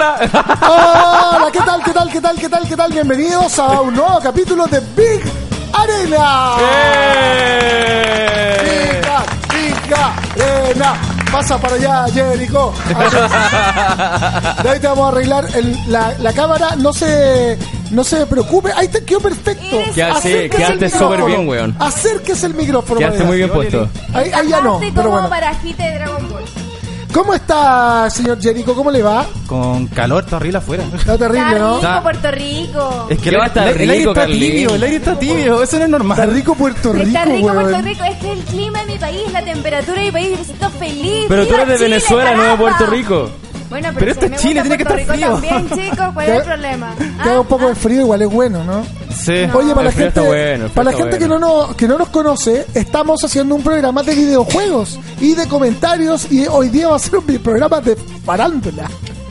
Hola. Hola, ¿qué tal, qué tal, qué tal, qué tal, qué tal? Bienvenidos a un nuevo capítulo de Big Arena. ¡Eh! Big, Big Arena. Pasa para allá, Jericho. De ahí te vamos a arreglar el- la, la cámara. No se, no se preocupe. Ahí te quedó perfecto. Quedaste el súper micrófono. bien, weón. Acérquese el micrófono. Quedaste para muy bien puesto. Ahí, ahí ya no, pero bueno. barajita de Dragon Ball. ¿Cómo está, señor Jericho? ¿Cómo le va? Con calor, está horrible afuera. Está terrible, Está ¿no? rico Está- Puerto Rico. Es que ¿Qué el, va a estar el- el aire rico, está tibio, el aire está tibio, eso no es Está normal. rico Puerto Rico, Está rico weón. Puerto Rico. Es que el clima de mi país, la temperatura de mi país, me siento feliz. Pero tú ¡Viva eres de Chile, Venezuela, no de! Puerto Rico. Bueno, pero, Pero si esto es Chile, tiene que estar Rico frío. también, chicos. ¿Cuál es el problema? Que haga un poco Ah, de frío igual es bueno, ¿no? Sí. Oye, para la gente, bueno, para la gente que, bueno. no nos, que no nos conoce, estamos haciendo un programa de videojuegos y de comentarios y hoy día va a ser un programa de farándula.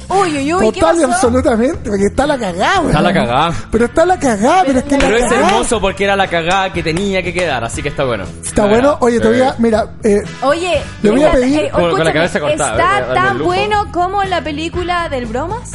Uy, uy, uy, ¿qué Total y absolutamente, porque está la cagada, Está la cagada. Pero está la cagada, pero es que Pero la es cagada hermoso porque era la cagada que tenía que quedar, así que está bueno. Está bueno. Oye, te voy a, mira, eh, Oye, Le voy a está- pedir- eh, Con- con la cabeza cortada, ¿Está eh, tan bueno como la película del Bromas?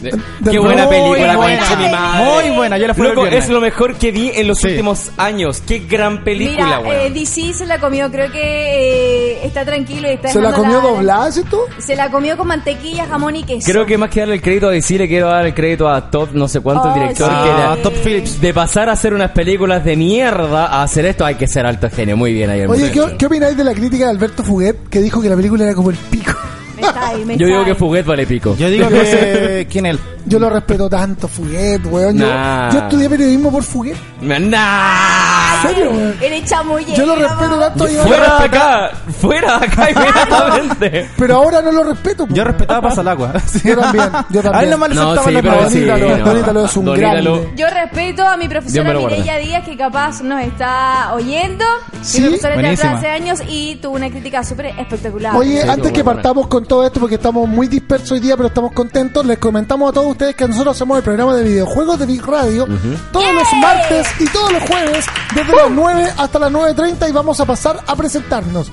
De- Qué buena Muy película, buena. mi madre. Muy buena, yo la fui Loco, el es lo mejor que vi en los Sí. últimos años. Qué gran película, Mira, weón. eh, DC se la comió. Creo que eh, está tranquilo y está ¿se la comió doblada, ¿cierto? Se la comió con mantequilla, jamón y queso. Creo que más que darle el crédito a DC, le quiero dar el crédito a Todd, no sé cuánto, Oh, el director, sí. que era- Ah, Top Phillips. de pasar a hacer unas películas de mierda a hacer esto, hay que ser alto genio. Muy bien ahí el Oye. ¿qué, ¿qué opináis de la crítica de Alberto Fuguet que dijo que la película era como el pico? Me está ahí, me Yo está digo ahí. que Fuguet vale pico. Yo digo que. ¿Quién es? Yo lo respeto tanto, Fuguet, weón. Yo, Nah. yo estudié periodismo por Fuguet. ¡Nah! ¿En serio, weón? Eres chamullero. Yo lo respeto tanto. yo- ¡Fuera de acá! ¡Fuera de acá inmediatamente! Pero ahora no lo respeto. po. Yo respetaba Pasa al agua. Yo también, yo también. A él nomás le la. Donítalo es un grande. Yo respeto a mi profesora. Mireya Díaz, que capaz nos está oyendo. Sí, Mi profesora de teatro buenísima. hace años y tuvo una crítica súper espectacular. Oye, antes que partamos con todo esto, porque estamos muy dispersos hoy día, pero estamos contentos, les comentamos a todos ustedes que nosotros hacemos el programa de videojuegos de Big Radio todos los martes y todos los jueves, desde las 9 hasta las 9.30 y vamos a pasar a presentarnos.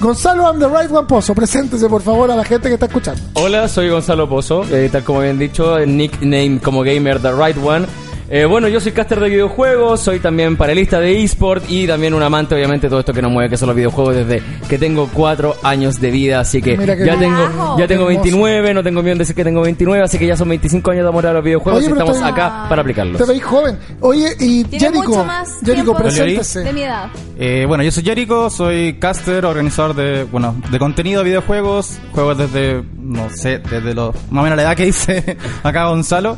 Gonzalo and the Right One Pozo, preséntese por favor a la gente que está escuchando. Hola, soy Gonzalo Pozo, eh, como habían dicho, el nickname como gamer The Right One. Eh, bueno, yo soy caster de videojuegos, soy también panelista de eSport y también un amante, obviamente, de todo esto que nos mueve, que son los videojuegos desde que tengo cuatro años de vida, así que Mira qué ya bien. tengo ya tengo Qué hermoso. 29, no tengo miedo en decir que tengo 29, así que ya son 25 años de amor a los videojuegos Oye, y pero estamos te- acá para aplicarlos. Te veis joven. Oye, y Tiene Jericho, mucho más Jericho, tiempo de preséntese. mi edad. Eh, bueno, yo soy Jericho, soy caster, organizador de, bueno, de contenido de videojuegos, juego desde, no sé, desde los, más o menos la edad que hice acá Gonzalo.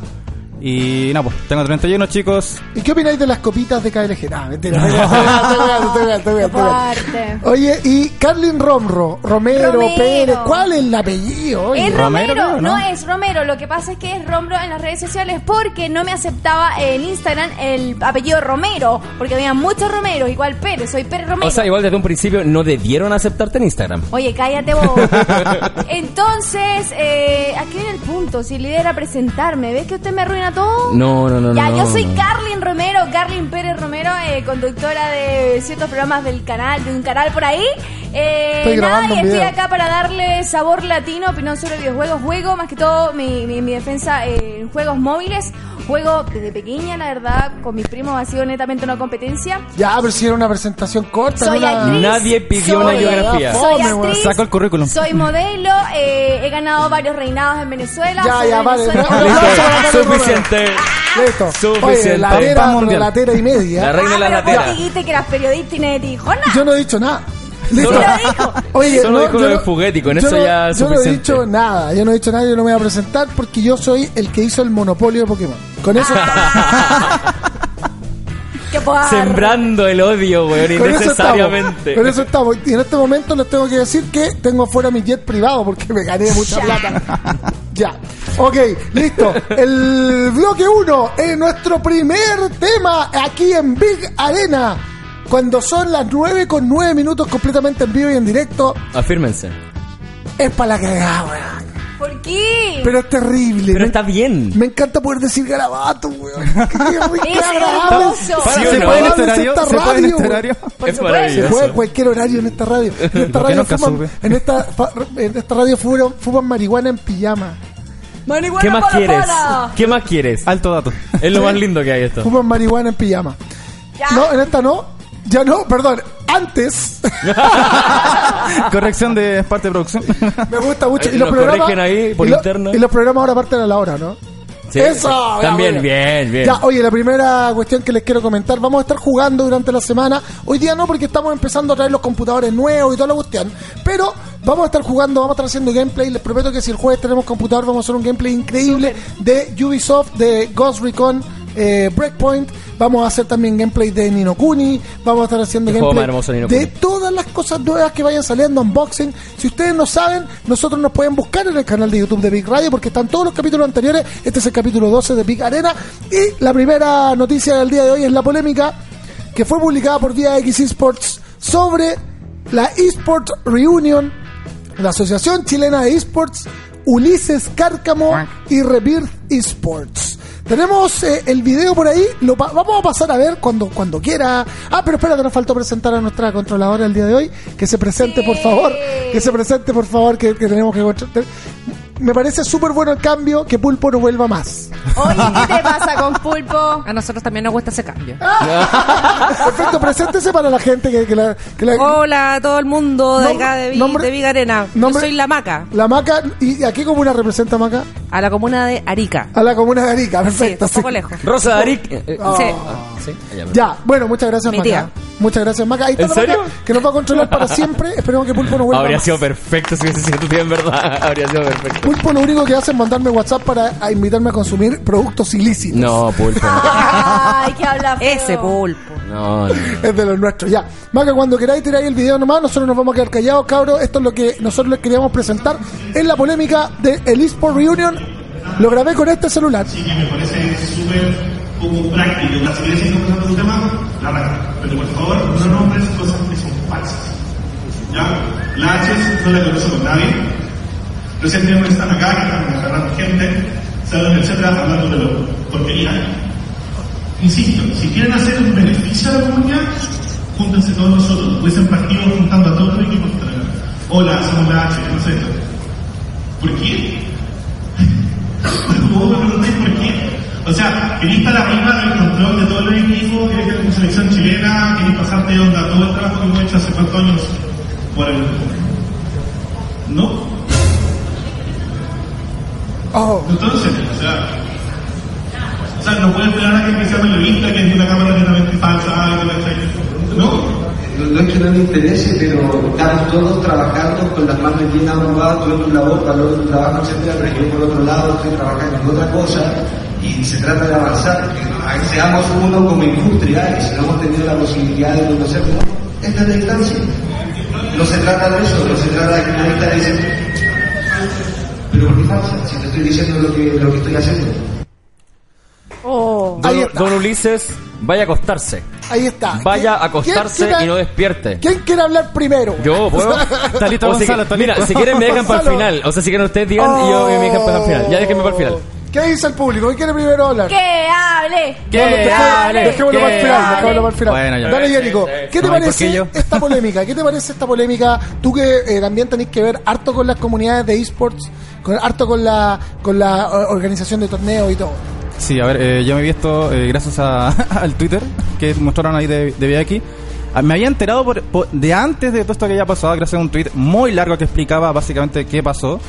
Y nada, pues tengo 31 chicos. ¿Y qué opináis de las copitas de KLG? No, mentira. Oye, y Carlin Romro, Romero, Romero. Pérez, ¿cuál es el apellido? Oye? Es Romero, no ¿no? es Romero. Lo que pasa es que es Romero en las redes sociales porque no me aceptaba en Instagram el apellido Romero. Porque había muchos Romeros, igual Pérez, soy Pérez Romero. O sea, igual desde un principio no debieron aceptarte en Instagram. Oye, cállate vos. Entonces, eh, aquí viene el punto. Si la idea era presentarme, ¿ves que usted me arruina todo? No, no, no, Ya, no. yo soy no. Carlin Romero, Carlin Pérez Romero, eh, conductora de ciertos programas del canal, de un canal por ahí. Eh, Estoy nada, y estoy acá para darle sabor latino, opinión sobre videojuegos. Juego más que todo mi, mi, mi defensa en juegos móviles. Juego desde pequeña, la verdad, con mis primos ha sido netamente una competencia. Ya, pero si era una presentación corta. Soy no una- actriz. Nadie pidió soy- una biografía. Soy Fome, weón. actriz. Saco el currículum. Soy modelo. eh, he ganado varios reinados en Venezuela. Ya, ya, vale. Suficiente. Listo. Suficiente. Oye, la tera, mundial. la tera y media. La reina de Ah, la pero vos latera. dijiste que eras periodista y nadie te dijo nada. Yo no he dicho nada. Sí lo dijo. Oye, Solo dijo lo yo de y con yo eso no- ya es Yo no he suficiente. dicho nada, yo no he dicho nada, yo no me voy a presentar porque yo soy el que hizo el monopolio de Pokémon. Con eso. Sembrando el odio, weón, innecesariamente. Con eso estamos. Y en este momento les tengo que decir que tengo afuera mi jet privado porque me gané mucha plata. ya. Ok, listo. El bloque 1 es nuestro primer tema aquí en Big Arena. Cuando son las 9 con 9 minutos completamente en vivo y en directo, Afírmense. es para la cagada, weón. ¿Por qué? Pero es terrible. Pero Me- está bien. Me encanta poder decir garabato, weón. Es hermoso. Para- ¿Se ¿Sí o no? puede en este horario? esta ¿Se puede en radio, este horario? Es. Se puede cualquier horario en esta radio. En esta ¿Por qué radio fuman, en esta, fa- en esta radio fuman, fuman marihuana en pijama. Marihuana ¿Qué más para, quieres? para. ¿Qué más quieres? Alto dato. Es lo más lindo que hay esto. Fuman marihuana en pijama. Ya. No, en esta no. Ya no, perdón. Antes. Corrección de parte de producción. Me gusta mucho. Y los nos programas. corrigen ahí por y lo- interno. Y los programas ahora parten a la hora, ¿no? Sí. Eso, ya, También, bueno. bien, bien. Ya, oye, la primera cuestión que les quiero comentar, vamos a estar jugando durante la semana. Hoy día no, porque estamos empezando a traer los computadores nuevos y toda la cuestión. Pero vamos a estar jugando, vamos a estar haciendo gameplay. Les prometo que si el jueves tenemos computador, vamos a hacer un gameplay increíble de Ubisoft, de Ghost Recon. Eh, Breakpoint, vamos a hacer también gameplay de Nino Kuni, vamos a estar haciendo gameplay hermoso, de todas las cosas nuevas que vayan saliendo, unboxing. Si ustedes no saben, nosotros nos pueden buscar en el canal de YouTube de Big Radio porque están todos los capítulos anteriores. Este es el capítulo 12 de Big Arena. Y la primera noticia del día de hoy es la polémica que fue publicada por Vía X Esports sobre la eSport Reunion, la Asociación Chilena de Esports, Ulises Cárcamo y Rebirth Esports. Tenemos eh, el video por ahí, lo pa- vamos a pasar a ver cuando, cuando quiera. Ah, pero espérate, nos faltó presentar a nuestra controladora el día de hoy. Que se presente, por favor. Que se presente, por favor, que, que tenemos que... Me parece súper bueno el cambio, que Pulpo no vuelva más. Oye, ¿qué te pasa con Pulpo? A nosotros también nos gusta ese cambio. Perfecto, preséntese para la gente que, que la... que la- Hola a todo el mundo de Nombre- acá de, Vi- nombre- de Viga Arena. nombre- Yo soy la Maca, La Maca, ¿y a qué comuna representa Maca? a la comuna de Arica. A la comuna de Arica, Sí, perfecto. un poco sí. lejos. Rosa Darik. eh, eh, Ah. Sí. sí, Ya, bueno, muchas gracias, Mi Maca. tía. Muchas gracias, Maca. Ahí está ¿En la Maca, serio? que nos va a controlar para siempre. Esperemos que Pulpo no vuelva Habría más. sido perfecto si hubiese sido tu tía en verdad. Habría sido perfecto. Pulpo lo único que hace es mandarme WhatsApp para a invitarme a consumir productos ilícitos. No, pulpo. Ay, que habla feo. Ese pulpo. No, no. Es de los nuestros, ya. Maca, cuando queráis tirar ahí el video nomás, nosotros nos vamos a quedar callados, cabros. Esto es lo que nosotros les queríamos presentar en la polémica de el eSport Reunion. Lo grabé con este celular. Así que me parece súper como práctico. Si quieres seguir conversando un tema, la arranca. Pero por favor, no nombres cosas que son falsas. ¿Ya? La H no la conozco con nadie. Recientemente están acá, que están agarrando gente, salen, etcétera, hablando de lo porquería. Insisto, si quieren hacer un beneficio a la comunidad, júntense todos nosotros. Hubiesen partido juntando a todos los equipos están. Hola, somos la H, no sé. ¿Por qué? ¿Cómo me preguntáis por qué? O sea, queréis estar arriba del control de todos los equipos, queréis tener una selección chilena, queréis pasarte onda todo el trabajo que hemos hecho hace cuántos años por el. ¿No? Oh, Entonces, o sea. O sea, no puedes esperar a que empiece a periodista, que es una cámara netamente falsa, que la- ¿no? No es que no me interese, pero estamos todos trabajando con las manos llenas ocupadas, tú en tu labor, para tu trabajo, etcétera, pero yo por otro lado estoy trabajando en otra cosa y se trata de avanzar, que seamos uno como industria y si no hemos tenido la posibilidad de conocernos, esta es la distancia. No se trata de eso, no se trata de que nadie está diciendo, pero ¿por qué falsa? Si te estoy diciendo lo que, lo que estoy haciendo. Oh. Don, Ulises, vaya a acostarse. ahí está. Vaya a ¿Quién- acostarse quiere- y no despierte. ¿Quién quiere hablar primero? Yo, ¿puedo? Está listo O si Gonzalo, está mira, si quieren me dejan para el final. O sea, si quieren ustedes digan y yo me dejan para el final. Ya déjenme para el final. ¿Qué dice el público? ¿Quién quiere primero hablar? Que hable. ¿Qué Dejémoslo- hable? Dejémoslo ¿Qué para el final, dejémoslo para el final. Bueno, ya. Dale, Jerico. ¿Qué te No, ¿y por parece qué esta polémica? ¿Qué te parece esta polémica? Tú que eh, también tenés que ver harto con las comunidades de esports, con, harto con la, con la organización de torneos y todo. Sí, a ver, eh, yo me he visto eh, gracias a- al Twitter que mostraron ahí de, de VX. Ah, Me había enterado por- por- de antes de todo esto que había pasado gracias a un tweet muy largo que explicaba básicamente qué pasó,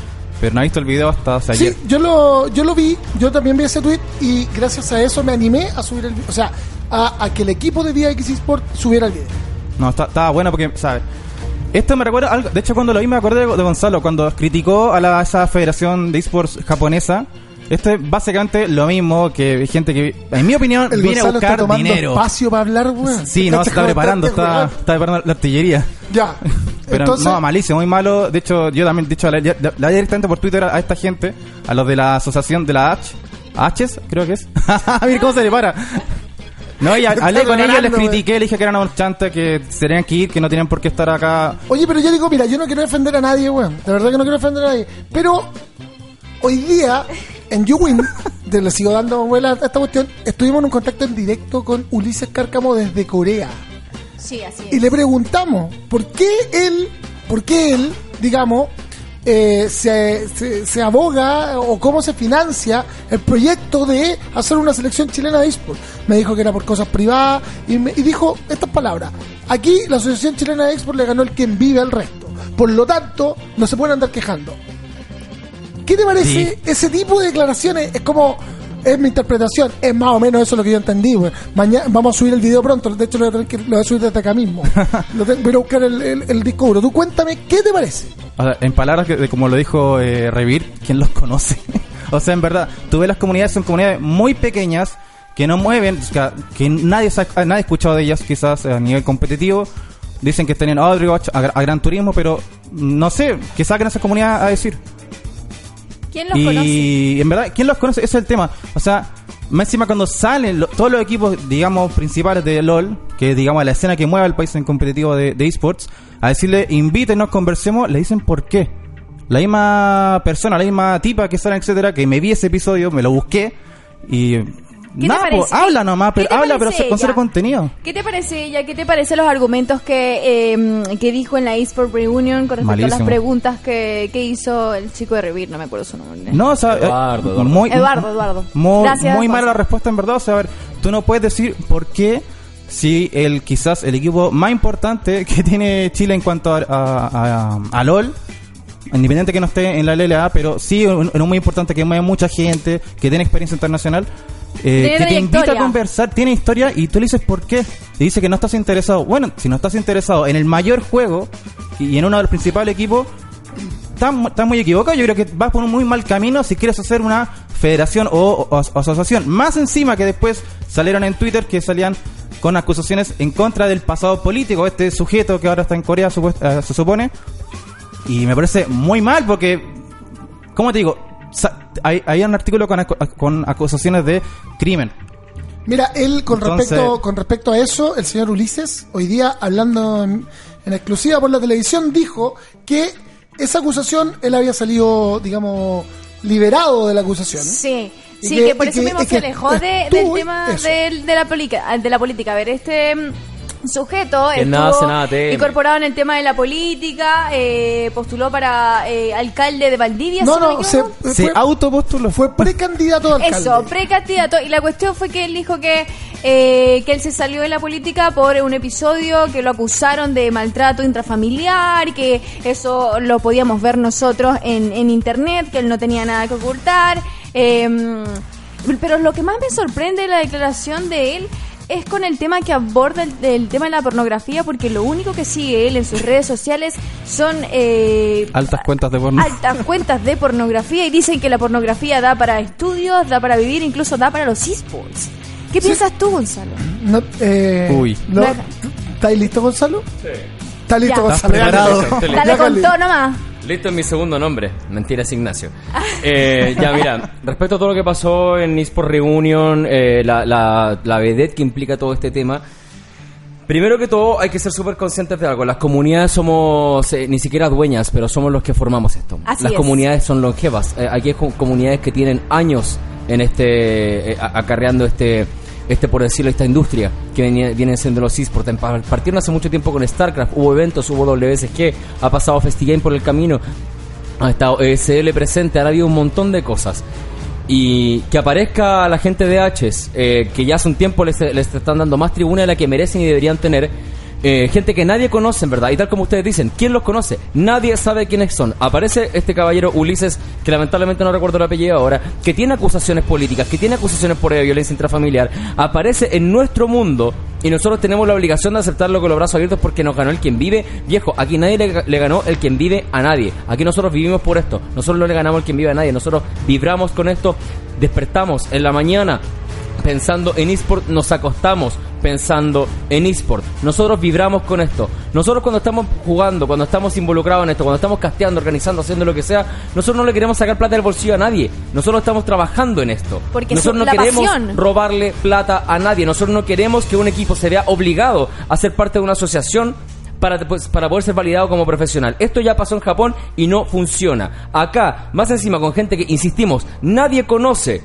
pero no he visto el video hasta ayer. Sí, yo lo, yo lo vi, yo también vi ese tweet y gracias a eso me animé a subir el. O sea, a, a que el equipo de VX Sport subiera el video. No, está- estaba bueno porque, ¿sabes? Esto me recuerda algo. De hecho, cuando lo vi, me acordé de, de Gonzalo, cuando criticó a la, esa federación de esports japonesa. Esto es básicamente lo mismo que gente que, en mi opinión, El viene a está buscar tomando dinero. espacio para hablar, weón. Sí, no, ¿Cachai se está preparando, este está, está preparando la artillería. Ya. Pero Entonces, no, malísimo, muy malo. De hecho, yo también, le- le hablé directamente por Twitter a, a esta gente, a los de la asociación de la H, H's, creo que es. Mira cómo se le para. No, y a- Está hablé con ellos, les critiqué, les dije que eran unos chantes, que se tenían que ir, que no tenían por qué estar acá. Oye, pero yo digo, mira, yo no quiero defender a nadie, weón. De verdad que no quiero defender a nadie. Pero hoy día, en YouWin, le sigo dando vuela a esta cuestión, estuvimos en un contacto en directo con Ulises Cárcamo desde Corea. Sí, así Y es. le preguntamos, ¿por qué él, por qué él, digamos, eh, se, se, se aboga o cómo se financia el proyecto de hacer una selección chilena de eSports? Me dijo que era por cosas privadas y, me- y dijo estas palabras. Aquí la Asociación Chilena de eSports le ganó el quien vive al resto. Por lo tanto, no se pueden andar quejando. ¿Qué te parece Sí. ese tipo de declaraciones? Es como, es mi interpretación, es más o menos eso lo que yo entendí. Mañana vamos a subir el video pronto, de hecho lo voy a, que, lo voy a subir desde acá mismo. Lo tengo- voy a buscar el, el, el disco duro. Tú cuéntame, ¿qué te parece? O sea, en palabras que, como lo dijo eh, Revir, ¿quién los conoce? o sea, en verdad, tú ves las comunidades, son comunidades muy pequeñas que no mueven, sea, que nadie, sa- nadie ha escuchado de ellas quizás a nivel competitivo. Dicen que están en Overwatch, a, a Gran Turismo, pero no sé, que saquen esa comunidad a decir. ¿Quién los conoce? Y en verdad, ¿quién los conoce? Ese es el tema. O sea, más encima cuando salen lo- todos los equipos, digamos, principales de LOL, que es, digamos, la escena que mueve al país en competitivo de, de esports, a decirle, invítenos, conversemos, le dicen por qué. La misma persona, la misma tipa que sale, etcétera, que me vi ese episodio, me lo busqué y... te Nada, po, parece? habla nomás, ¿Qué pero te habla, pero parece con cero ella? contenido. ¿Qué te parece ella? ¿Qué te parecen los argumentos que, eh, que dijo en la eSport Reunion con respecto a las preguntas que, que hizo el chico de Revir? No me acuerdo su nombre. No, o sea, Eduardo, eh, Eduardo. Muy, Eduardo, Eduardo. Muy, Gracias, muy mala la respuesta en verdad. O sea, a ver, tú no puedes decir por qué si el quizás el equipo más importante que tiene Chile en cuanto a, a, a- a LOL, independiente que no esté en la LLA, pero sí en en un muy importante que mueve mucha gente, que tiene experiencia internacional, eh, que te invita a conversar, tiene historia y tú le dices por qué. Te dice que no estás interesado. Bueno, si no estás interesado en el mayor juego y en uno de los principales equipos, estás mu- estás muy equivocado. Yo creo que vas por un muy mal camino si quieres hacer una federación o, o- o asociación. Más encima que después salieron en Twitter que salían con acusaciones en contra del pasado político, este sujeto que ahora está en Corea, eh, se supone. Y me parece muy mal porque, ¿cómo te digo? Sa- Hay, hay un artículo con, acu- con acusaciones de crimen. Mira, él con Entonces- respecto con respecto a eso, el señor Ulises, hoy día hablando en, en exclusiva por la televisión, dijo que esa acusación él había salido, digamos, liberado de la acusación. Sí, sí, que- que, por eso que- mismo se alejó de- del tema del- de, la política, de la política. A ver, este sujeto estuvo nada incorporado en el tema de la política, eh, postuló para eh, alcalde de Valdivia. No, no, se. Se fue, autopostuló. fue precandidato a alcalde. Eso, precandidato. Y la cuestión fue que él dijo que, eh, que él se salió de la política por un episodio que lo acusaron de maltrato intrafamiliar, que eso lo podíamos ver nosotros en, en internet, que él no tenía nada que ocultar. Eh, pero lo que más me sorprende de la declaración de él es con el tema que aborda el, el tema de la pornografía, porque lo único que sigue él en sus redes sociales son eh, Altas cuentas de porno. altas cuentas de pornografía y dicen que la pornografía da para estudios, da para vivir, incluso da para los esports. ¿Qué piensas tú, Gonzalo? No, eh, Uy. no- Deja. ¿Estáis listo, Gonzalo? Sí. ¿Está listo, Ya. Gonzalo? ¿Estás. Dale con todo nomás. Listo es mi segundo nombre. Mentira, es Ignacio. Eh, ya, mira, respecto a todo lo que pasó en eSport Reunion, eh, la, la, la vedette que implica todo este tema. Primero que todo, hay que ser súper conscientes de algo. Las comunidades somos eh, ni siquiera dueñas, pero somos los que formamos esto. Así Las es. comunidades son longevas. Eh, aquí hay co- comunidades que tienen años en este, acarreando este, este, por decirlo, esta industria que venía- vienen siendo los esports. Partieron hace mucho tiempo con StarCraft, hubo eventos, hubo WSG, ha pasado FestiGame por el camino, ha estado ESL presente, ha habido un montón de cosas. Y que aparezca la gente de H's, eh, que ya hace un tiempo les, les están dando más tribuna de la que merecen y deberían tener. Eh, gente que nadie conoce, verdad. Y tal como ustedes dicen, ¿quién los conoce? Nadie sabe quiénes son. Aparece este caballero Ulises, que lamentablemente no recuerdo el apellido ahora, que tiene acusaciones políticas, que tiene acusaciones por eh, violencia intrafamiliar. Aparece en nuestro mundo Y nosotros tenemos la obligación de aceptarlo con los brazos abiertos porque nos ganó el quien vive. Viejo, aquí nadie le, le ganó el quien vive a nadie. Aquí nosotros vivimos por esto. Nosotros no le ganamos el quien vive a nadie. Nosotros vibramos con esto. Despertamos en la mañana pensando en eSport, nos acostamos pensando en eSport. Nosotros vibramos con esto. Nosotros cuando estamos jugando, cuando estamos involucrados en esto, cuando estamos casteando, organizando, haciendo lo que sea, nosotros no le queremos sacar plata del bolsillo a nadie. Nosotros estamos trabajando en esto. Porque nosotros no la queremos pasión. robarle plata a nadie. Nosotros no queremos que un equipo se vea obligado a ser parte de una asociación para, pues, para poder ser validado como profesional. Esto ya pasó en Japón y no funciona. Acá, más encima con gente que, insistimos, nadie conoce.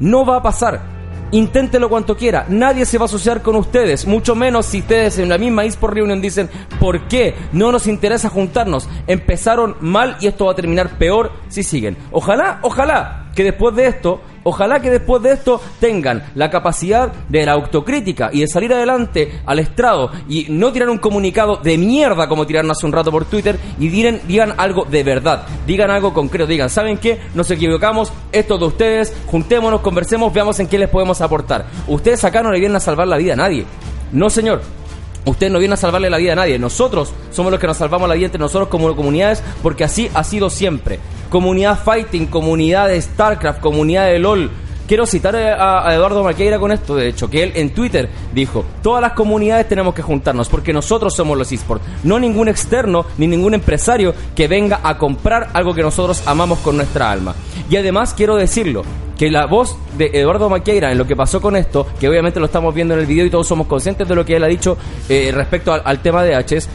No va a pasar. Inténtelo cuanto quiera. Nadie se va a asociar con ustedes. Mucho menos si ustedes en la misma eSport Reunion dicen ¿Por qué? No nos interesa juntarnos. Empezaron mal y esto va a terminar peor si siguen. Ojalá, ojalá que después de esto, ojalá que después de esto tengan la capacidad de la autocrítica y de salir adelante al estrado y no tirar un comunicado de mierda como tiraron hace un rato por Twitter y digan, digan algo de verdad, digan algo concreto, digan, ¿saben qué? Nos equivocamos, esto es de ustedes, juntémonos, conversemos, veamos en qué les podemos aportar. Ustedes acá no le vienen a salvar la vida a nadie. No, señor. Usted no viene a salvarle la vida a nadie. Nosotros somos los que nos salvamos la vida entre nosotros como comunidades porque así ha sido siempre. Comunidad Fighting, comunidad de StarCraft, comunidad de LOL. Quiero citar a, a Eduardo Maqueira con esto, de hecho, que él en Twitter dijo, todas las comunidades tenemos que juntarnos porque nosotros somos los esports, no ningún externo ni ningún empresario que venga a comprar algo que nosotros amamos con nuestra alma. Y además quiero decirlo, que la voz de Eduardo Maqueira en lo que pasó con esto, que obviamente lo estamos viendo en el video y todos somos conscientes de lo que él ha dicho eh, respecto al tema de H's,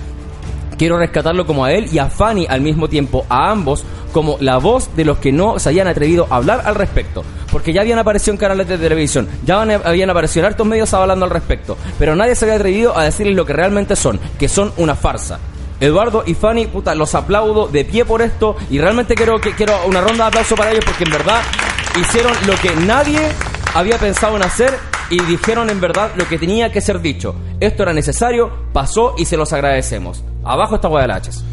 quiero rescatarlo como a él y a Fanny al mismo tiempo, a ambos, como la voz de los que no se hayan atrevido a hablar al respecto. Porque ya habían aparecido en canales de televisión, ya habían- habían aparecido en hartos medios hablando al respecto, pero nadie se había atrevido a decirles lo que realmente son, que son una farsa. Eduardo y Fanny, puta, los aplaudo de pie por esto y realmente quiero que quiero una ronda de aplauso para ellos porque en verdad hicieron lo que nadie había pensado en hacer y dijeron en verdad lo que tenía que ser dicho. Esto era necesario, pasó y se los agradecemos. Abajo está Guadalaches.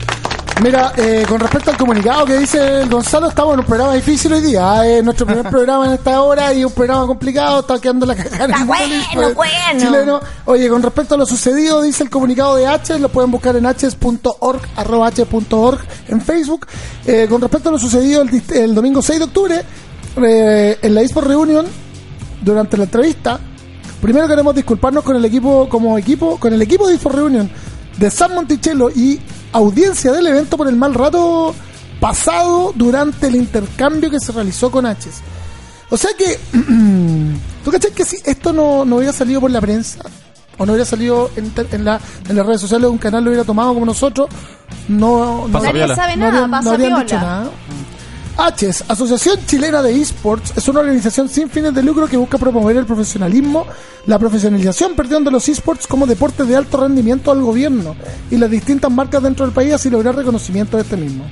Mira, eh, con respecto al comunicado que dice el Gonzalo, estamos en un programa difícil hoy día. Es nuestro primer programa en esta hora y un programa complicado. Está quedando la cagada. el bueno, bueno. Chileno. Oye, con respecto a lo sucedido, dice el comunicado de H, lo pueden buscar en h.org, arroba h.org en Facebook. Eh, con respecto a lo sucedido el, el domingo 6 de octubre, eh, en la eSport Reunion, durante la entrevista, primero queremos disculparnos con el equipo, como equipo, con el equipo de eSport Reunion de San Monticello y audiencia del evento por el mal rato pasado durante el intercambio que se realizó con H's. O sea que, ¿tú cachai que si esto no, no hubiera salido por la prensa o no hubiera salido en, en, la, en las redes sociales, un canal lo hubiera tomado como nosotros, no, no, Nadie sabe no nada, habrían, no pasa habrían piola. dicho nada. HES, Asociación Chilena de Esports, es una organización sin fines de lucro que busca promover el profesionalismo, la profesionalización, perdón, de los esports como deporte de alto rendimiento al gobierno y las distintas marcas dentro del país así lograr reconocimiento de este mismo.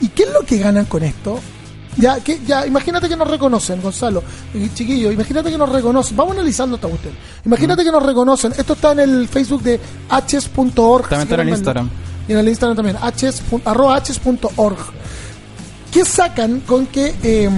¿Y qué es lo que ganan con esto? Ya, que, ya, imagínate que nos reconocen, Gonzalo, y chiquillo, imagínate que nos reconocen, vamos analizando esta cuestión. Imagínate que nos reconocen, esto está en el Facebook de hs.org. También está en el. Instagram. Y en el Instagram también, hs, arroba hs.org. ¿Qué sacan con que eh,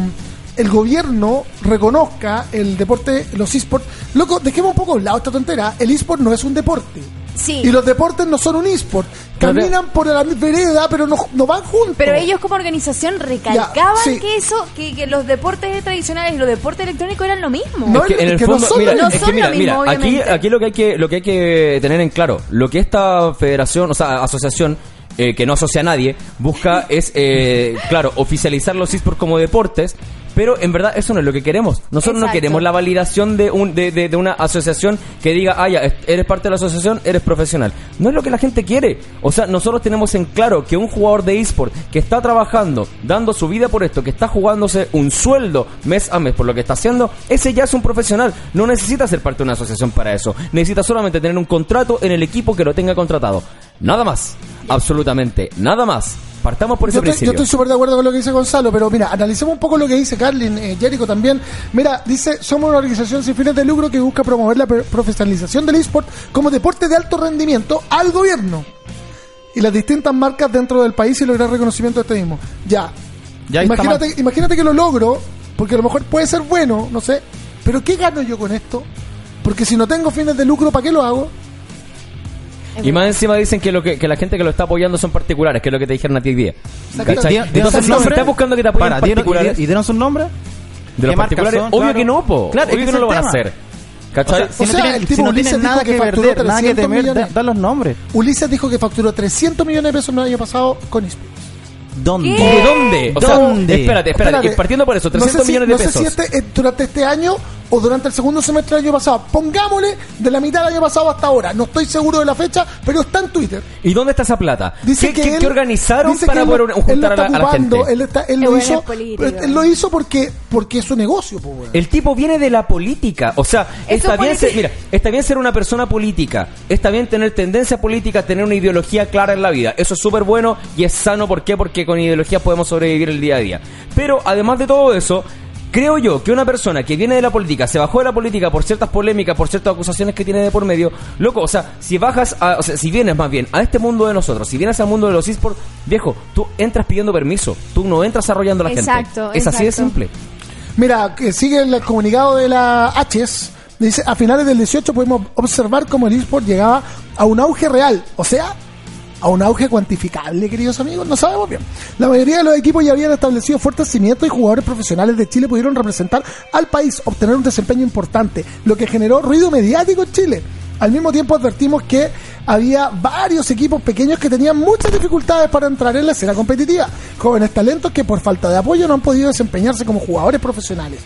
el gobierno reconozca el deporte, los esports? Loco, dejemos un poco a un lado esta tontera. El esport no es un deporte. Sí. Y los deportes no son un esport. Caminan por la vereda, pero no, no van juntos. Pero ellos como organización recalcaban Ya, sí. que eso, que, que los deportes tradicionales y los deportes electrónicos eran lo mismo. No, Es que en el que no fondo, son mira, mismo. es No que son mira, lo mismo, mira, aquí, obviamente. aquí lo que hay que lo que hay que tener en claro, lo que esta federación, o sea, asociación eh, que no asocia a nadie, busca es, eh, claro, oficializar los esports como deportes, pero en verdad eso no es lo que queremos. Nosotros no queremos la validación de, un, de, de- de una asociación que diga, ah, ya, eres parte de la asociación, eres profesional. No es lo que la gente quiere. O sea, nosotros tenemos en claro que un jugador de esport que está trabajando, dando su vida por esto, que está jugándose un sueldo mes a mes por lo que está haciendo, ese ya es un profesional. No necesita ser parte de una asociación para eso. Necesita solamente tener un contrato en el equipo que lo tenga contratado. Nada más. Absolutamente. Nada más. Partamos por ese Yo estoy, yo estoy súper de acuerdo con lo que dice Gonzalo, pero mira, analicemos un poco lo que dice Carlin, eh, Jericho también. Mira, dice, somos una organización sin fines de lucro que busca promover la profesionalización del eSport como deporte de alto rendimiento al gobierno y las distintas marcas dentro del país y lograr reconocimiento de este mismo. Ya. Ya imagínate, imagínate que lo logro, porque a lo mejor puede ser bueno, no sé, pero ¿qué gano yo con esto? Porque si no tengo fines de lucro, ¿para qué lo hago? Y más encima dicen que lo que, que la gente que lo está apoyando son particulares, que es lo que te dijeron a ti hoy día. Entonces, no, estás buscando que te apoyen Para, dieron- particulares, ¿y, dieron sus nombres? de los ¿qué marcas particulares, son? obvio Claro. que no, po. Claro, es obvio que que no lo van a es hacer. ¿Cachai? O sea, no tienen- el tipo si no Ulises tienen nada dijo que que facturó perder, nada que 300 temer, millones. da- los nombres. Ulises dijo que facturó 300 millones de pesos el año pasado con. ¿Dónde? ¿Y de dónde? O sea, ¿Dónde? espérate, espérate, partiendo por eso, No sé 300 si- millones de no sé pesos. si este, eh, durante este año o durante el segundo semestre del año pasado. Pongámosle de la mitad del año pasado hasta ahora. No estoy seguro de la fecha, pero está en Twitter. ¿Y dónde está esa plata? Dice ¿Qué, que qué- él- qué organizaron dice para que él poder lo- él lo juntar a la, a la gente? Él, está- él lo hizo, política. él lo hizo porque, porque es su negocio, weón. El tipo viene de la política, o sea, Eso está bien, ser, mira, está bien ser una persona política, está bien tener tendencia política, tener una ideología clara en la vida, eso es súper bueno y es sano, ¿por qué? Porque con ideología podemos sobrevivir el día a día. Pero además de todo eso, creo yo que una persona que viene de la política, se bajó de la política por ciertas polémicas, por ciertas acusaciones que tiene de por medio, loco, o sea, si bajas, a- o sea, si vienes más bien a este mundo de nosotros, si vienes al mundo de los esports, viejo, tú entras pidiendo permiso, tú no entras arrollando a la Exacto, gente. Es así de simple. Mira, que sigue el comunicado de la HS. Dice, a finales del 18 pudimos observar cómo el eSport llegaba a un auge real. O sea, a un auge cuantificable, queridos amigos. No sabemos bien. La mayoría de los equipos ya habían establecido fuertes cimientos y jugadores profesionales de Chile pudieron representar al país, obtener un desempeño importante, lo que generó ruido mediático en Chile. Al mismo tiempo advertimos que había varios equipos pequeños que tenían muchas dificultades para entrar en la escena competitiva. Jóvenes talentos que por falta de apoyo no han podido desempeñarse como jugadores profesionales.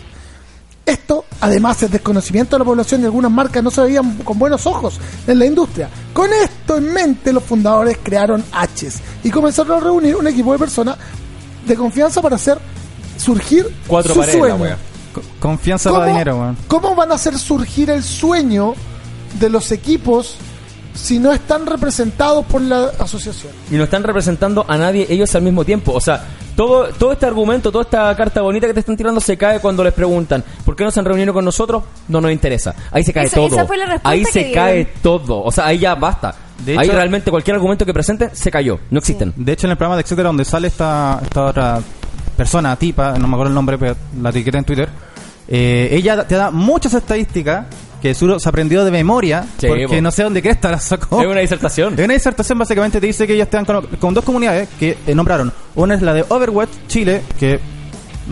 Esto, además del desconocimiento de la población y algunas marcas no se veían con buenos ojos en la industria. Con esto en mente, los fundadores crearon H's y comenzaron a reunir un equipo de personas de confianza para hacer surgir Cuatro su paredes, sueño. Confianza ¿Cómo, para dinero, weón. ¿Cómo van a hacer surgir el sueño de los equipos si no están representados por la asociación? y no están representando a nadie ellos al mismo tiempo. O sea, todo, todo este argumento, toda esta carta bonita que te están tirando se cae cuando les preguntan ¿por qué no se han reunido con nosotros? No nos interesa. Ahí se cae Esa- todo. esa fue la respuesta ahí que se dieron. cae todo. O sea, ahí ya basta. De ahí hecho- realmente cualquier argumento que presenten se cayó. No existen. De hecho, en el programa de Etcétera, donde sale esta, esta otra persona, tipa, no me acuerdo el nombre, pero la etiqueta en Twitter, eh, ella te da muchas estadísticas que Suro se aprendió de memoria, Sí, porque po. no sé dónde cresta las sacó. Es una disertación. En una disertación básicamente te dice que ellos están con, con dos comunidades que eh, nombraron. Una es la de Overwatch Chile, que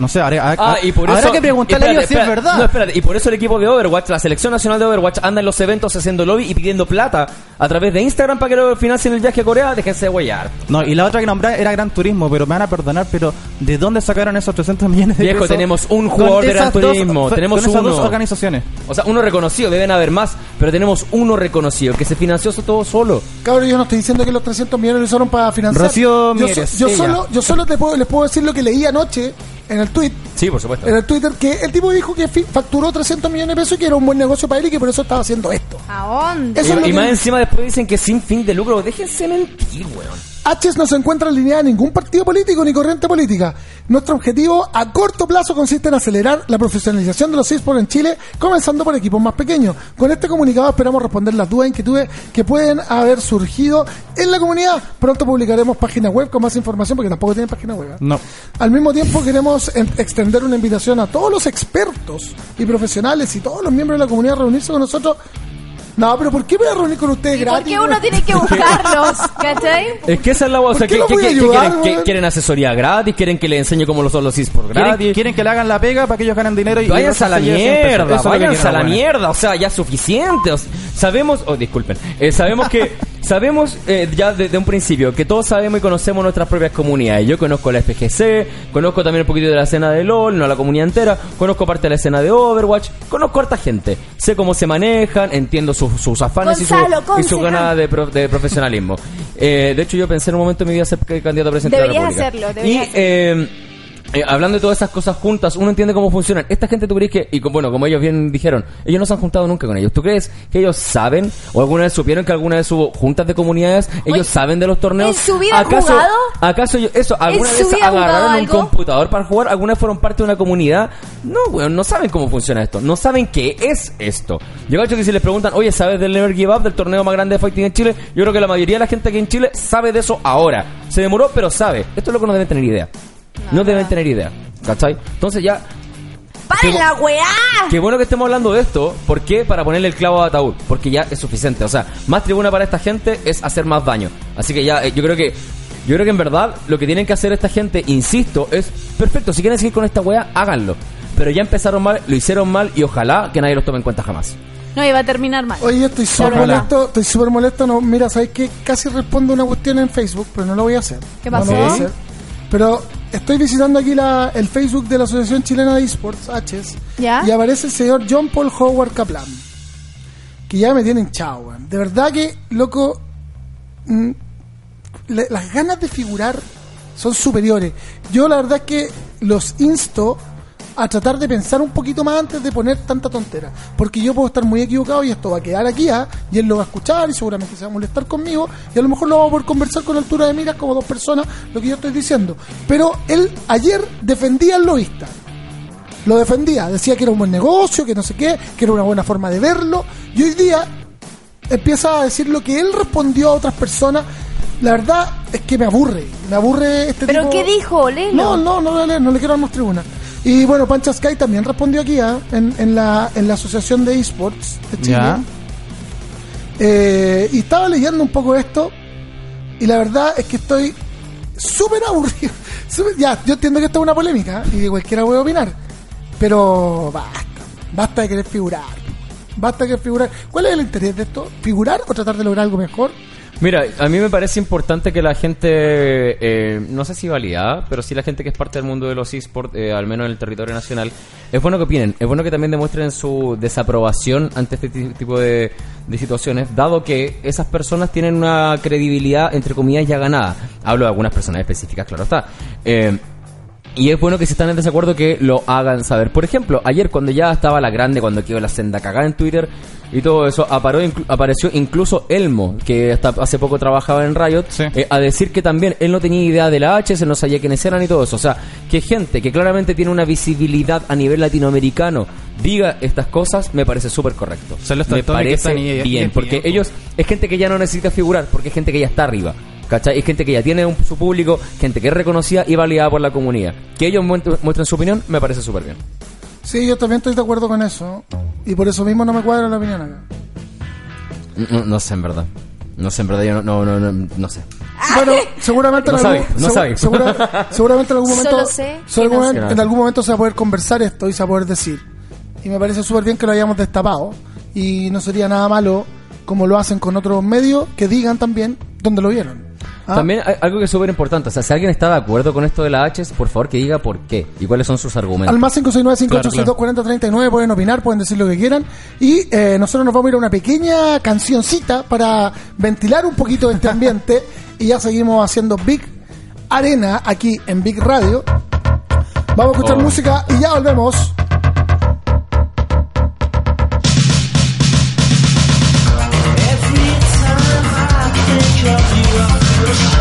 no sé, habrá, Ah, y por habrá eso. que preguntarle a ellos si es espérate. verdad. No, espérate. Y por eso el equipo de Overwatch, la selección nacional de Overwatch, anda en los eventos haciendo lobby y pidiendo plata a través de Instagram para que lo financien el viaje a Corea. Déjense de huellar. No, y la otra que nombré era Gran Turismo, pero me van a perdonar, pero ¿de dónde sacaron esos 300 millones de Viejo, pesos? tenemos un jugador de Gran dos- Turismo, con tenemos esas dos organizaciones. O sea, uno reconocido, deben haber más, pero tenemos uno reconocido que se financió todo solo. Cabrón, yo no estoy diciendo que los 300 millones lo usaron para financiar. Rocío yo, Mieres, yo ella. solo, yo solo te puedo, les puedo decir lo que leí anoche en el tweet, Sí, por supuesto. en el Twitter, que el tipo dijo que facturó 300 millones de pesos y que era un buen negocio para él y que por eso estaba haciendo esto. ¿A dónde? Eso es Y, y que- más encima después dicen que sin fin de lucro. Déjense mentir, weón. H's no se encuentra alineada a ningún partido político ni corriente política. Nuestro objetivo a corto plazo consiste en acelerar la profesionalización de los esports en Chile, comenzando por equipos más pequeños. Con este comunicado esperamos responder las dudas e inquietudes que pueden haber surgido en la comunidad. Pronto publicaremos página web con más información porque tampoco tienen página web. ¿eh? No. Al mismo tiempo queremos en- extender una invitación a todos los expertos y profesionales y todos los miembros de la comunidad a reunirse con nosotros. No, pero ¿por qué me voy a reunir con ustedes ¿Y gratis? por qué uno tiene que buscarlos? ¿Cachai? Es que esa es la o sea, ¿Por qué ¿qué, lo qué- voy a qué- ayudar, quieren? ¿Quieren asesoría gratis? ¿Quieren que les enseñe cómo lo son los esports gratis? ¿Quieren, quieren que le hagan la pega para que ellos ganen dinero y Váyanse a la y ellos se lleven 100 pesos. mierda, váyanse a la mierda, o sea, ya es suficiente. o sea, sabemos, oh, disculpen, eh, sabemos que, sabemos eh, ya desde un principio que todos sabemos y conocemos nuestras propias comunidades. Yo conozco la FGC, conozco también un poquito de la escena de LOL, no la comunidad entera, conozco parte de la escena de Overwatch, conozco a harta gente, sé cómo se manejan, entiendo sus, sus afanes y su, Gonzalo, y su concejal. ganas de, pro- de profesionalismo. Eh, de hecho, yo pensé en un momento en mi vida ser candidato a presidente de la Deberías República. hacerlo, deberías y, eh, eh, hablando de todas esas cosas juntas, uno entiende cómo funcionan. Esta gente, ¿tú crees que, y con- bueno, como ellos bien dijeron, ellos no se han juntado nunca con ellos? ¿Tú crees que ellos saben, o alguna vez supieron que alguna vez hubo juntas de comunidades, ellos saben de los torneos? ¿en su vida ¿Acaso, jugado? ¿Acaso ellos- eso, alguna ¿En vez agarraron un algo? computador para jugar? ¿Alguna vez fueron parte de una comunidad? No, weón, no saben cómo funciona esto. No saben qué es esto. Yo cacho que si les preguntan, oye, ¿sabes del Never Give Up, del torneo más grande de fighting en Chile? Yo creo que la mayoría de la gente aquí en Chile sabe de eso ahora. Se demoró, pero sabe. Esto es lo que no deben tener idea. No, deben tener idea. ¿Cachai? Entonces ya ¡Paren la weá! Qué bueno que estemos hablando de esto. ¿Por qué? Para ponerle el clavo a ataúd. Porque ya es suficiente. O sea, más tribuna para esta gente es hacer más daño. Así que ya, eh, yo creo que. Yo creo que en verdad lo que tienen que hacer esta gente, insisto, es perfecto. Si quieren seguir con esta wea, háganlo. Pero ya empezaron mal, lo hicieron mal y ojalá que nadie los tome en cuenta jamás. No, iba a terminar mal. Oye, estoy súper molesto, estoy súper molesto. No, mira, sabes que casi respondo una cuestión en Facebook, pero no lo voy a hacer. ¿Qué No lo pasó? voy a hacer. Pero estoy visitando aquí la, el Facebook de la Asociación Chilena de Esports, HES, ¿Ya? y aparece el señor John Paul Howard Kaplan. Que ya me tienen chao, weón. De verdad que, loco, mm, le- las ganas de figurar son superiores. Yo la verdad es que los insto a tratar de pensar un poquito más antes de poner tanta tontera. Porque yo puedo estar muy equivocado y esto va a quedar aquí, ¿ah? y él lo va a escuchar y seguramente se va a molestar conmigo y a lo mejor lo vamos a poder conversar con altura de miras como dos personas lo que yo estoy diciendo. Pero él ayer defendía al lobista. Lo defendía, decía que era un buen negocio, que no sé qué, que era una buena forma de verlo. Y hoy día empieza a decir lo que él respondió a otras personas. La verdad es que me aburre, me aburre este ¿Pero tipo- qué dijo? Léelo. No, no, no, a leer, no le quiero dar más tribuna. Y bueno, Pancha Sky también respondió aquí ¿ah? en, en, la, en la Asociación de Esports de Chile. Eh, y estaba leyendo un poco esto y la verdad es que estoy súper aburrido. Ya, yo entiendo que esto es una polémica y que cualquiera puede opinar, pero basta, basta de querer figurar. Basta de querer figurar. ¿Cuál es el interés de esto? ¿Figurar o tratar de lograr algo mejor? Mira, a mí me parece importante que la gente, eh, no sé si valida, pero sí la gente que es parte del mundo de los esports, eh, al menos en el territorio nacional, es bueno que opinen, es bueno que también demuestren su desaprobación ante este ti- tipo de, de situaciones, dado que esas personas tienen una credibilidad, entre comillas, ya ganada. Hablo de algunas personas específicas, claro está. Eh, y es bueno que si están en desacuerdo que lo hagan saber. Por ejemplo, ayer cuando ya estaba la grande, cuando quedó la senda cagada en Twitter y todo eso, aparó inclu- apareció incluso Elmo, que hasta hace poco trabajaba en Riot, Sí. eh, a decir que también él no tenía idea de la HS, no sabía quiénes eran y todo eso. O sea, que gente que claramente tiene una visibilidad a nivel latinoamericano diga estas cosas, me parece súper correcto. Me parece bien, en porque ellos es gente que ya no necesita figurar, porque es gente que ya está arriba. ¿Cachai? Es gente que ya tiene un- su público, gente que es reconocida y validada por la comunidad. Que ellos muestren, su opinión, me parece súper bien. Sí, yo también estoy de acuerdo con eso. Y por eso mismo no me cuadra la opinión acá. No, no sé, en verdad. No sé, en verdad, yo no, no, no, no, no sé. Bueno, seguramente No en sabe, algún, no segu- sabe. segura- seguramente en algún momento, Solo sé no en- sé. en algún momento se va a poder conversar esto y se va a poder decir. Y me parece súper bien que lo hayamos destapado. Y no sería nada malo, como lo hacen con otros medios, que digan también dónde lo vieron. ¿Ah? También hay algo que es súper importante. O sea, si alguien está de acuerdo con esto de la H, por favor que diga por qué y cuáles son sus argumentos. Al más 569-5862-4039 pueden opinar, pueden decir lo que quieran. Y eh, nosotros nos vamos a ir a una pequeña cancioncita para ventilar un poquito este ambiente. y ya seguimos haciendo Big Arena aquí en Big Radio. Vamos a escuchar Oh. música y ya volvemos. Thank you.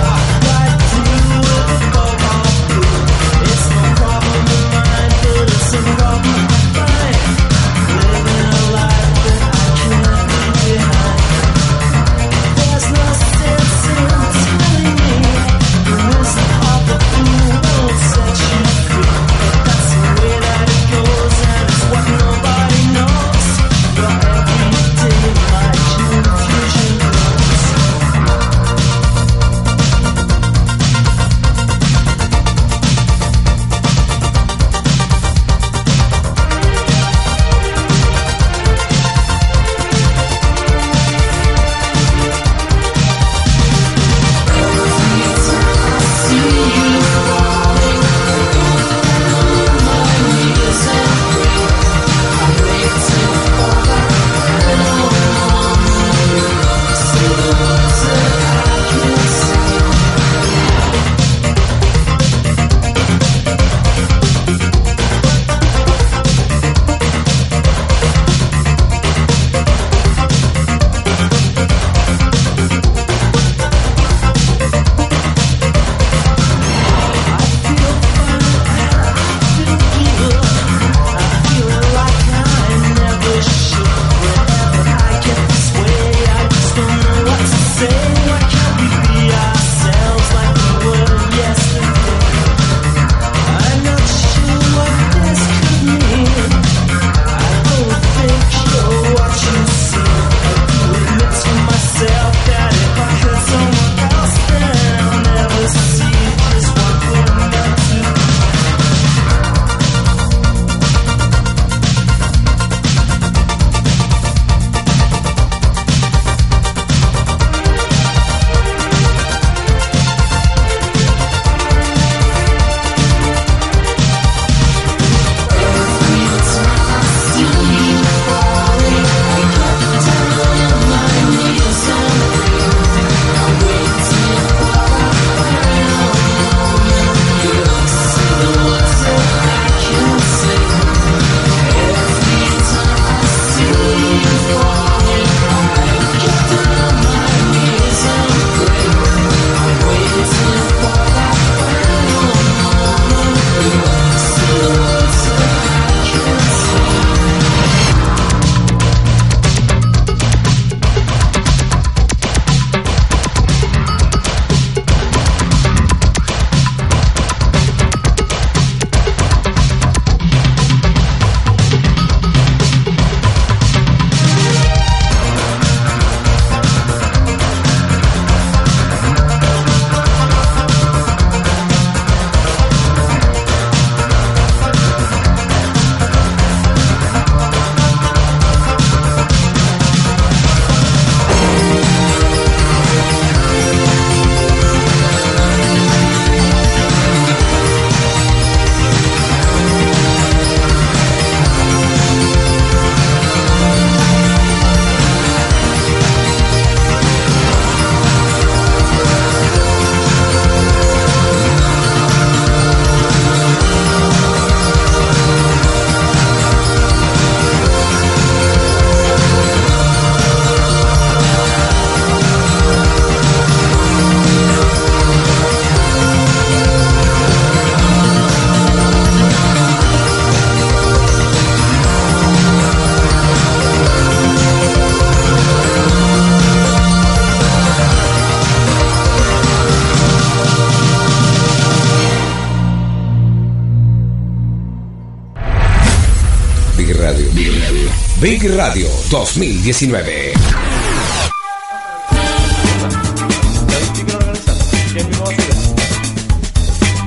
Big Radio 2019.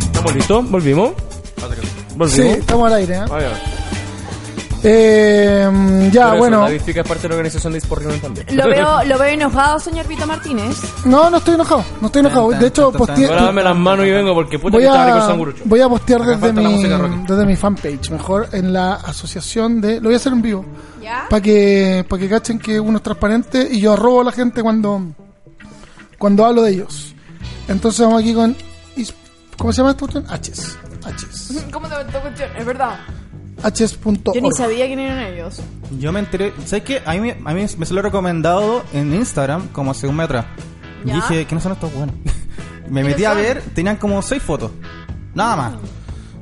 ¿Estamos listos? ¿Volvimos? ¿Volvimos? Sí, estamos al aire. ¿eh? Eh, ya, Por eso, bueno. David Fica es parte de la organización de también. Lo veo, lo veo enojado, señor Vito Martínez. No, no estoy enojado. No estoy enojado. De hecho, posteé, Ahora dame las manos y vengo porque puta voy, que rico a, voy a postear Acá desde mi, desde mi fanpage, mejor en la asociación de. Lo voy a hacer en vivo. ¿Ya? Para que, para que cachen que uno es transparente y yo arrobo a la gente cuando, cuando hablo de ellos. Entonces vamos aquí con. ¿Cómo se llama esta cuestión? H's. H's. ¿Cómo te esta cuestión? Es verdad. Yo ni sabía quién eran ellos. Yo me enteré, ¿sabes qué? A mí, me- a mí me se lo he recomendado en Instagram como hace un mes atrás. Y ¿Ya? dije, ¿quiénes son estos buenos? me metí a ver, tenían como seis fotos. Nada más.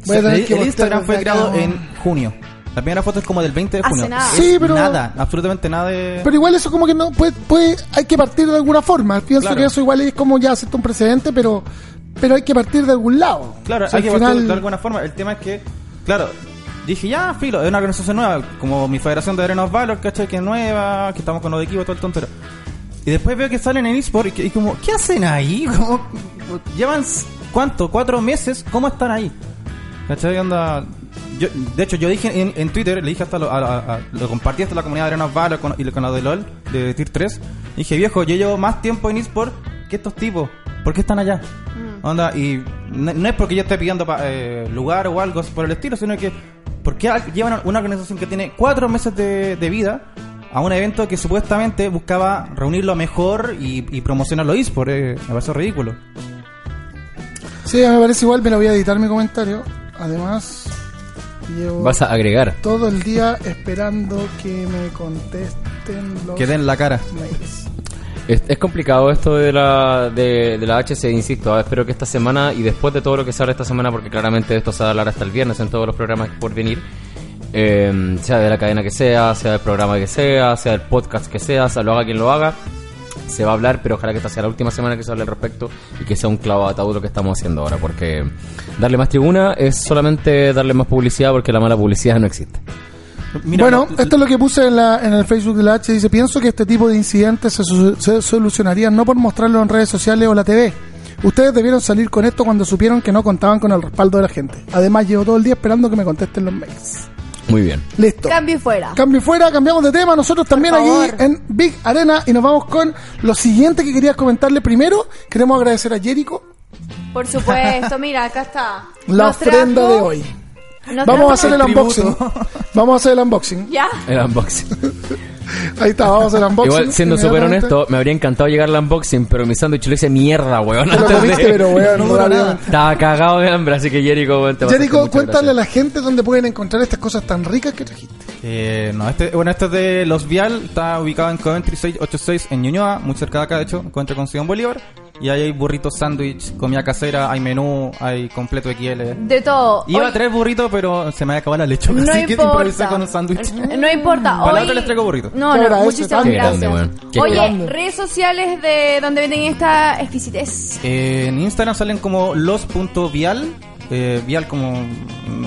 Voy a el, tener el que postear Instagram fue creado acá. en junio. La primera foto es como del 20 de Hace junio. nada. Es Sí, pero- Nada, absolutamente nada de... Pero igual eso como que no puede, puede hay que partir de alguna forma. Pienso Claro. que eso igual es como ya hacerte un precedente, pero pero hay que partir de algún lado. Claro, O sea, hay que al partir final- de alguna forma. El tema es que, claro, dije, ya, filo, es una organización nueva, como mi Federación de Arenas Valor, ¿cachai? Que es nueva, que estamos con los equipos, todo el tontero. Y después veo que salen en eSport y, que- y como, ¿qué hacen ahí? Como, llevan, ¿cuánto? ¿Cuatro meses? ¿Cómo están ahí? ¿Cachai? Onda... Yo, de hecho, yo dije en, en Twitter, le dije hasta lo, a- a- a- lo compartí hasta la comunidad de Arenas Valor con, y con la de LOL, de Tier 3. Dije, viejo, yo llevo más tiempo en eSport que estos tipos. ¿Por qué están allá? Onda, y no, no es porque yo esté pidiendo pa- eh, lugar o algo por el estilo, sino que porque al- llevan una organización que tiene cuatro meses de, de vida a un evento que supuestamente buscaba reunir lo mejor y, y promocionar los eSports. Eh, me parece ridículo. Sí, me parece igual, me lo voy a editar mi comentario. Además, llevo Vas a agregar. todo el día esperando que me contesten los Que den la cara. mails. Es, complicado esto de la, de, de la HC, insisto. ah, Espero que esta semana y después de todo lo que habla esta semana, porque claramente esto se va a hablar hasta el viernes en todos los programas por venir, eh, sea de la cadena que sea, sea del programa que sea, sea del podcast que sea, sea lo haga quien lo haga, se va a hablar, pero ojalá que esta sea la última semana que se hable al respecto y que sea un clavo ataúd lo que estamos haciendo ahora, porque darle más tribuna es solamente darle más publicidad, porque la mala publicidad no existe. Mira, bueno, esto es lo que puse en, la, en el Facebook de la H. Dice, pienso que este tipo de incidentes se, solucionarían no por mostrarlo en redes sociales o la TV. Ustedes debieron salir con esto cuando supieron que no contaban con el respaldo de la gente. Además, llevo todo el día esperando que me contesten los mails. Muy bien. Listo. Cambio y fuera. Cambio y fuera, cambiamos de tema. Nosotros también aquí en Big Arena y nos vamos con lo siguiente que quería comentarle primero. Queremos agradecer a Jericho Por supuesto, mira, acá está. la Nos ofrenda trajo- de hoy. Nos Vamos a hacer el unboxing. Vamos a hacer el unboxing. Ya. El unboxing. Ahí está, vamos a hacer el unboxing. Igual, siendo súper honesto, me habría encantado llegar al unboxing, pero mi sándwich lo hice mierda, weón. Te lo comiste, pero weón, no rápidamente. Estaba cagado de hambre, así que Jericho, weón, te Jericho, cuéntale a la gente dónde pueden encontrar estas cosas tan ricas que trajiste. Eh, no, este, bueno, este es de Los Vial, está ubicado en Coventry 686 en Ñuñoa, muy cerca de acá, de hecho, Coventry con Simón Bolívar. Y ahí hay burritos sándwich, comida casera, hay menú, hay completo XL. De todo. Iba Hoy- a traer burritos, pero se me había acabado la lechuga, No así que improvisé importa. con un sándwich. No importa. Para Hoy... les traigo burrito. No, no, muchísimas grande, gracias. Oye, grande. redes sociales de donde venden esta exquisitez. Eh, en Instagram salen como los.vial, eh, vial como...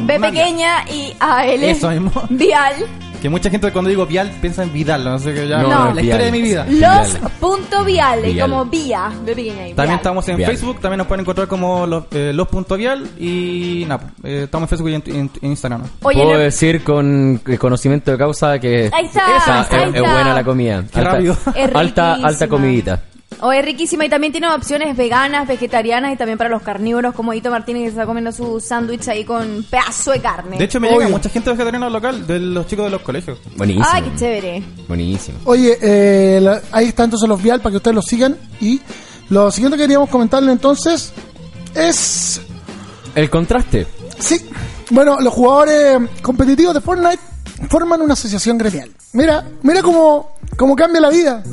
B pequeña y AL. Eso mismo. Vial. vial. Que mucha gente cuando digo vial piensa en Vidal, no sé qué ya... No, la no, historia vial. de mi vida. Los punto viales, Vial. como vía, B pequeña y También vial. estamos en Vial. Facebook, también nos pueden encontrar como los, eh, los.vial y nada, eh, estamos en Facebook y en, en- en Instagram. Oye, Puedo decir con eh, conocimiento de causa que Ahí está, esa ahí es, buena la comida. Qué rápido. Es alta, alta riquísima. comidita. O es riquísima y también tiene opciones veganas, vegetarianas y también para los carnívoros, como Hito Martínez que se está comiendo su sándwich ahí con pedazo de carne. De hecho, me Obvio. llega mucha gente vegetariana local, de los chicos de los colegios. Buenísimo. Ay, qué chévere. Buenísimo. Oye, eh, la- ahí está entonces los Vial para que ustedes los sigan. Y lo siguiente que queríamos comentarle entonces es El contraste. Sí, bueno, los jugadores competitivos de Fortnite forman una asociación gremial. Mira, mira cómo, cómo cambia la vida.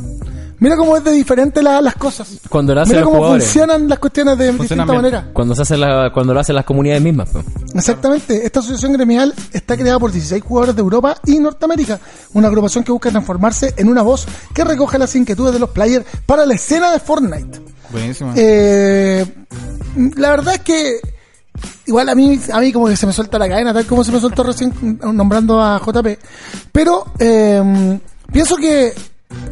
Mira cómo es de diferente la- las cosas. Cuando lo hacen Mira los cómo jugadores. funcionan las cuestiones de Funcionan distinta bien. manera. Cuando se hace la, cuando lo hacen las comunidades mismas. pues. Exactamente, esta asociación gremial está creada por 16 jugadores de Europa y Norteamérica, una agrupación que busca transformarse en una voz que recoge las inquietudes de los players para la escena de Fortnite. Buenísimo. Eh, la verdad es que igual a mí, a mí como que se me suelta la cadena, tal como se me soltó recién nombrando a JP. Pero eh, pienso que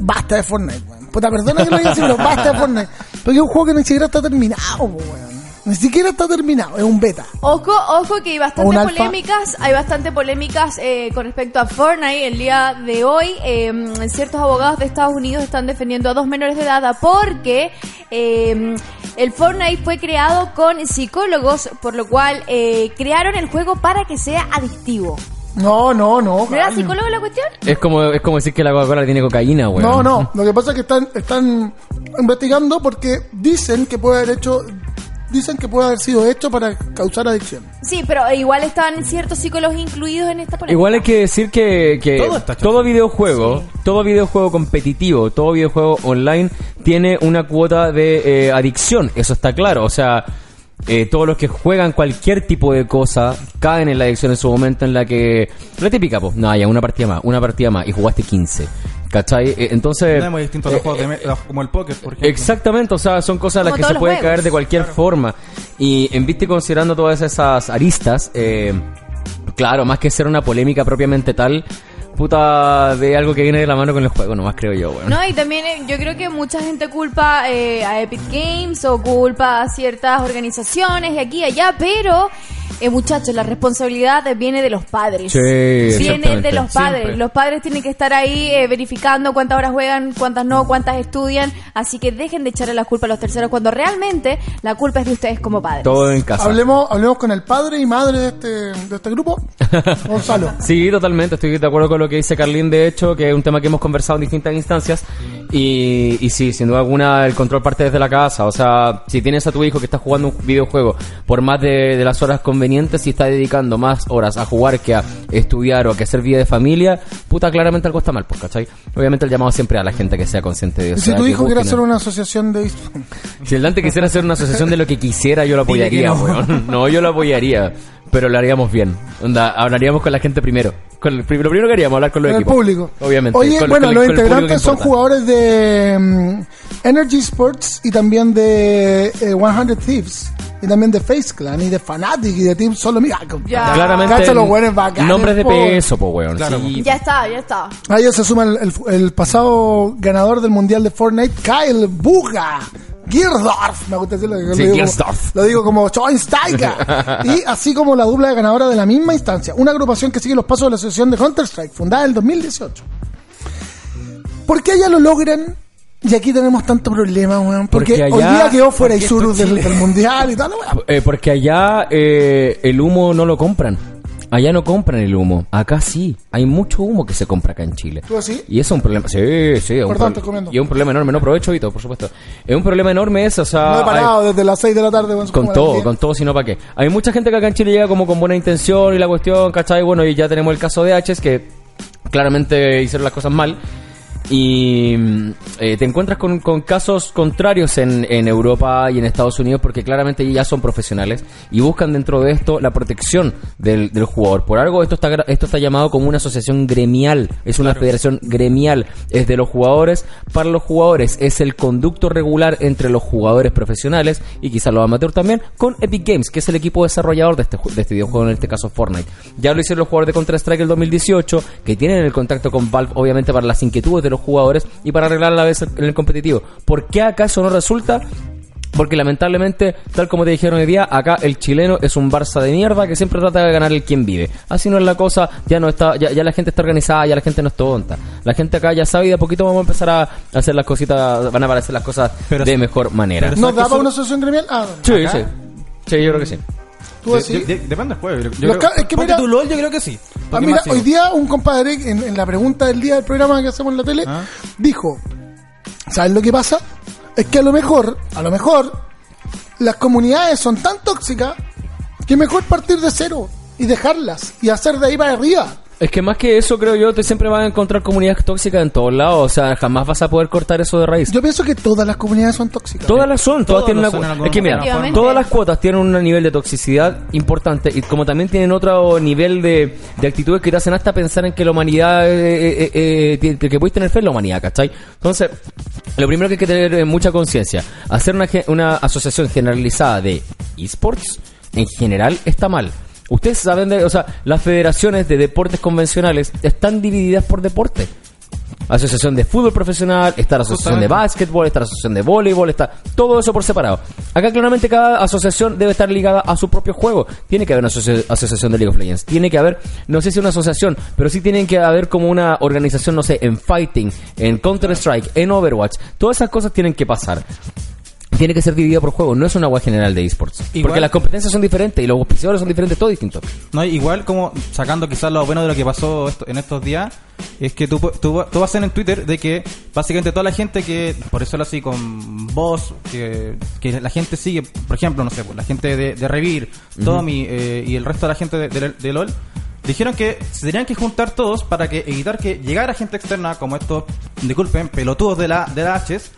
basta de Fortnite, weón. Puta, perdona que lo diga así, pero basta de Fortnite. Porque es un juego que ni siquiera está terminado, weón. Ni siquiera está terminado, es un beta. Ojo, ojo que hay alfa. polémicas, hay bastante polémicas eh, con respecto a Fortnite. El día de hoy, eh, ciertos abogados de Estados Unidos están defendiendo a dos menores de edad porque eh, el Fortnite fue creado con psicólogos, por lo cual eh, crearon el juego para que sea adictivo. No, no, no. ¿No era psicólogo la cuestión? Es como, es como decir que la Coca-Cola tiene cocaína, weón. No, no. Lo que pasa es que están, están investigando porque dicen que puede haber hecho, dicen que puede haber sido hecho para causar adicción. Sí, pero igual están ciertos psicólogos incluidos en esta polémica. Igual hay que decir que, que Todo videojuego, todo videojuego competitivo, todo videojuego online tiene una cuota de eh, adicción, eso está claro. O sea, eh, todos los que juegan cualquier tipo de cosa caen en la adicción en su momento en la que... La típica, pues, no, ya una partida más, una partida más y jugaste 15. ¿Cachai? Eh, entonces... No es muy distinto a los juegos de me- los- como el póker, por ejemplo. Exactamente, o sea, son cosas a las Como que se puede juegos. caer de cualquier forma. Y en vista y considerando todas esas aristas, eh, claro, más que ser una polémica propiamente tal, puta de algo que viene de la mano con el juego, nomás creo yo, weón. No, y también eh, yo creo que mucha gente culpa eh, a Epic Games o culpa a ciertas organizaciones y aquí y allá, pero eh, muchachos, la responsabilidad viene de los padres. Sí, viene de los padres. Siempre. Los padres tienen que estar ahí eh, verificando cuántas horas juegan, cuántas no, cuántas estudian, así que dejen de echarle la culpa a los terceros cuando realmente la culpa es de ustedes como padres. Todo en casa. Hablemos, hablemos con el padre y madre de este, de este grupo, Gonzalo. Sí, totalmente, estoy de acuerdo con lo que dice Carlín, de hecho, que es un tema que hemos conversado en distintas instancias. Y, y sí, sin duda alguna, el control parte desde la casa. O sea, si tienes a tu hijo que está jugando un videojuego por más de, de las horas convenientes y está dedicando más horas a jugar que a estudiar o a que hacer vida de familia, puta, claramente algo está mal, pues, ¿cachai? Obviamente el llamado siempre a la gente que sea consciente de Y eso. si tu hijo quiere hacer una asociación de Si el Dante quisiera hacer una asociación de lo que quisiera, yo lo apoyaría, no. weón. No, yo lo apoyaría. Pero lo haríamos bien. Onda, hablaríamos con la gente primero. Con el, lo primero que haríamos, hablar con los con el equipos. público. Obviamente. Oye, con- bueno, con el- los el integrantes son jugadores de mm, Energy Sports y también de eh, 100 Thieves. Y también de Face Clan y de Fnatic y de Team Solo Mira. Ya. Claramente. Cacha los buenos bacanes, nombres de po. peso, po, weón. Claro. Sí. Ya está, ya está. A ellos se suma el, el- el pasado ganador del Mundial de Fortnite, Kyle Buga. Gierdorf, me gusta decirlo. lo Sí, digo. Como, lo digo como y así como la dupla de ganadora de la misma instancia. Una agrupación que sigue los pasos de la asociación de Counter-Strike, fundada en el 2018. ¿Por qué allá lo logran? Y aquí tenemos tanto problema, weón. Porque, Porque hoy allá- día quedó fuera Isurus del, del Mundial y tal, weón. Eh, porque allá eh, el humo no lo compran. Allá no compran el humo. Acá sí. Hay mucho humo que se compra acá en Chile. ¿Tú así? Y eso es un problema. Sí, sí. es un Perdón, pro- estoy comiendo. Y es un problema enorme. No aprovecho y todo, por supuesto. Es un problema enorme eso. O sea, No he hay- parado desde las 6 de la tarde. Con todo, 10. con todo, sino para qué. Hay mucha gente que acá en Chile llega como con buena intención y la cuestión, ¿cachai? Bueno, y ya tenemos el caso de H, que claramente hicieron las cosas mal. Y mm, eh, te encuentras con, con casos contrarios en, en Europa y en Estados Unidos porque claramente ya son profesionales y buscan dentro de esto la protección del, del jugador. Por algo esto está, esto está llamado como una asociación gremial, es una federación gremial, es de los jugadores para los jugadores, es el conducto regular entre los jugadores profesionales y quizás los amateurs también con Epic Games, que es el equipo desarrollador de este, de este videojuego, en este caso Fortnite. Ya lo hicieron los jugadores de Counter-Strike el 2018, que tienen el contacto con Valve, obviamente para las inquietudes de los jugadores y para arreglar a la vez en el competitivo. ¿Por qué acaso no resulta? Porque lamentablemente, tal como te dijeron hoy día, acá el chileno es un Barça de mierda que siempre trata de ganar el quien vive. Así no es la cosa, ya no está, ya, ya la gente está organizada, ya la gente no es tonta. La gente acá ya sabe y de a poquito vamos a empezar a hacer las cositas, van a aparecer las cosas Pero de mejor manera. ¿Nos ¿sabes da que para eso- una asociación gremial? Ah, sí, acá? sí. Sí, yo creo que sí. Tú De- así. de- de- depende del juego. Yo, creo- ca- es que ponte mira- tu LOL, yo creo que sí. Ah, mira, hoy día un compadre en, en la pregunta del día del programa que hacemos en la tele Ah. dijo, ¿sabes lo que pasa? Es que a lo mejor, a lo mejor, las comunidades son tan tóxicas que mejor partir de cero y dejarlas y hacer de ahí para arriba. Es que más que eso, creo yo, te siempre vas a encontrar comunidades tóxicas en todos lados. O sea, jamás vas a poder cortar eso de raíz. Yo pienso que todas las comunidades son tóxicas. Todas las son, todas Todos tienen una Es que mira, todas las cuotas tienen un nivel de toxicidad importante y como también tienen otro nivel de, de actitudes que te hacen hasta pensar en que la humanidad, eh, eh, eh, eh, que puedes tener fe en la humanidad, ¿cachai? Entonces, lo primero que hay que tener es mucha conciencia. Hacer una, ge- una asociación generalizada de esports en general está mal. Ustedes saben de, o sea, las federaciones de deportes convencionales están divididas por deporte. Asociación de fútbol profesional, está la asociación de básquetbol, está la asociación de voleibol, está todo eso por separado. Acá claramente cada asociación debe estar ligada a su propio juego. Tiene que haber una asocia- asociación de League of Legends, tiene que haber, no sé si una asociación, pero sí tienen que haber como una organización, no sé, en Fighting, en Counter Strike, en Overwatch. Todas esas cosas tienen que pasar. Tiene que ser dividida por juego, no es una web general de esports. Porque las competencias son diferentes y los auspiciadores son diferentes, todo distinto. No, igual como sacando quizás lo bueno de lo que pasó esto- en estos días, es que tú, tú, tú vas a en Twitter de que básicamente toda la gente que, por eso lo así con vos, que, que la gente sigue, por ejemplo, no sé, pues, la gente de, de Revir, Tommy eh, y el resto de la gente de, de- de LOL, dijeron que se tenían que juntar todos para que evitar que llegara gente externa como estos, disculpen, pelotudos de la, de la H's,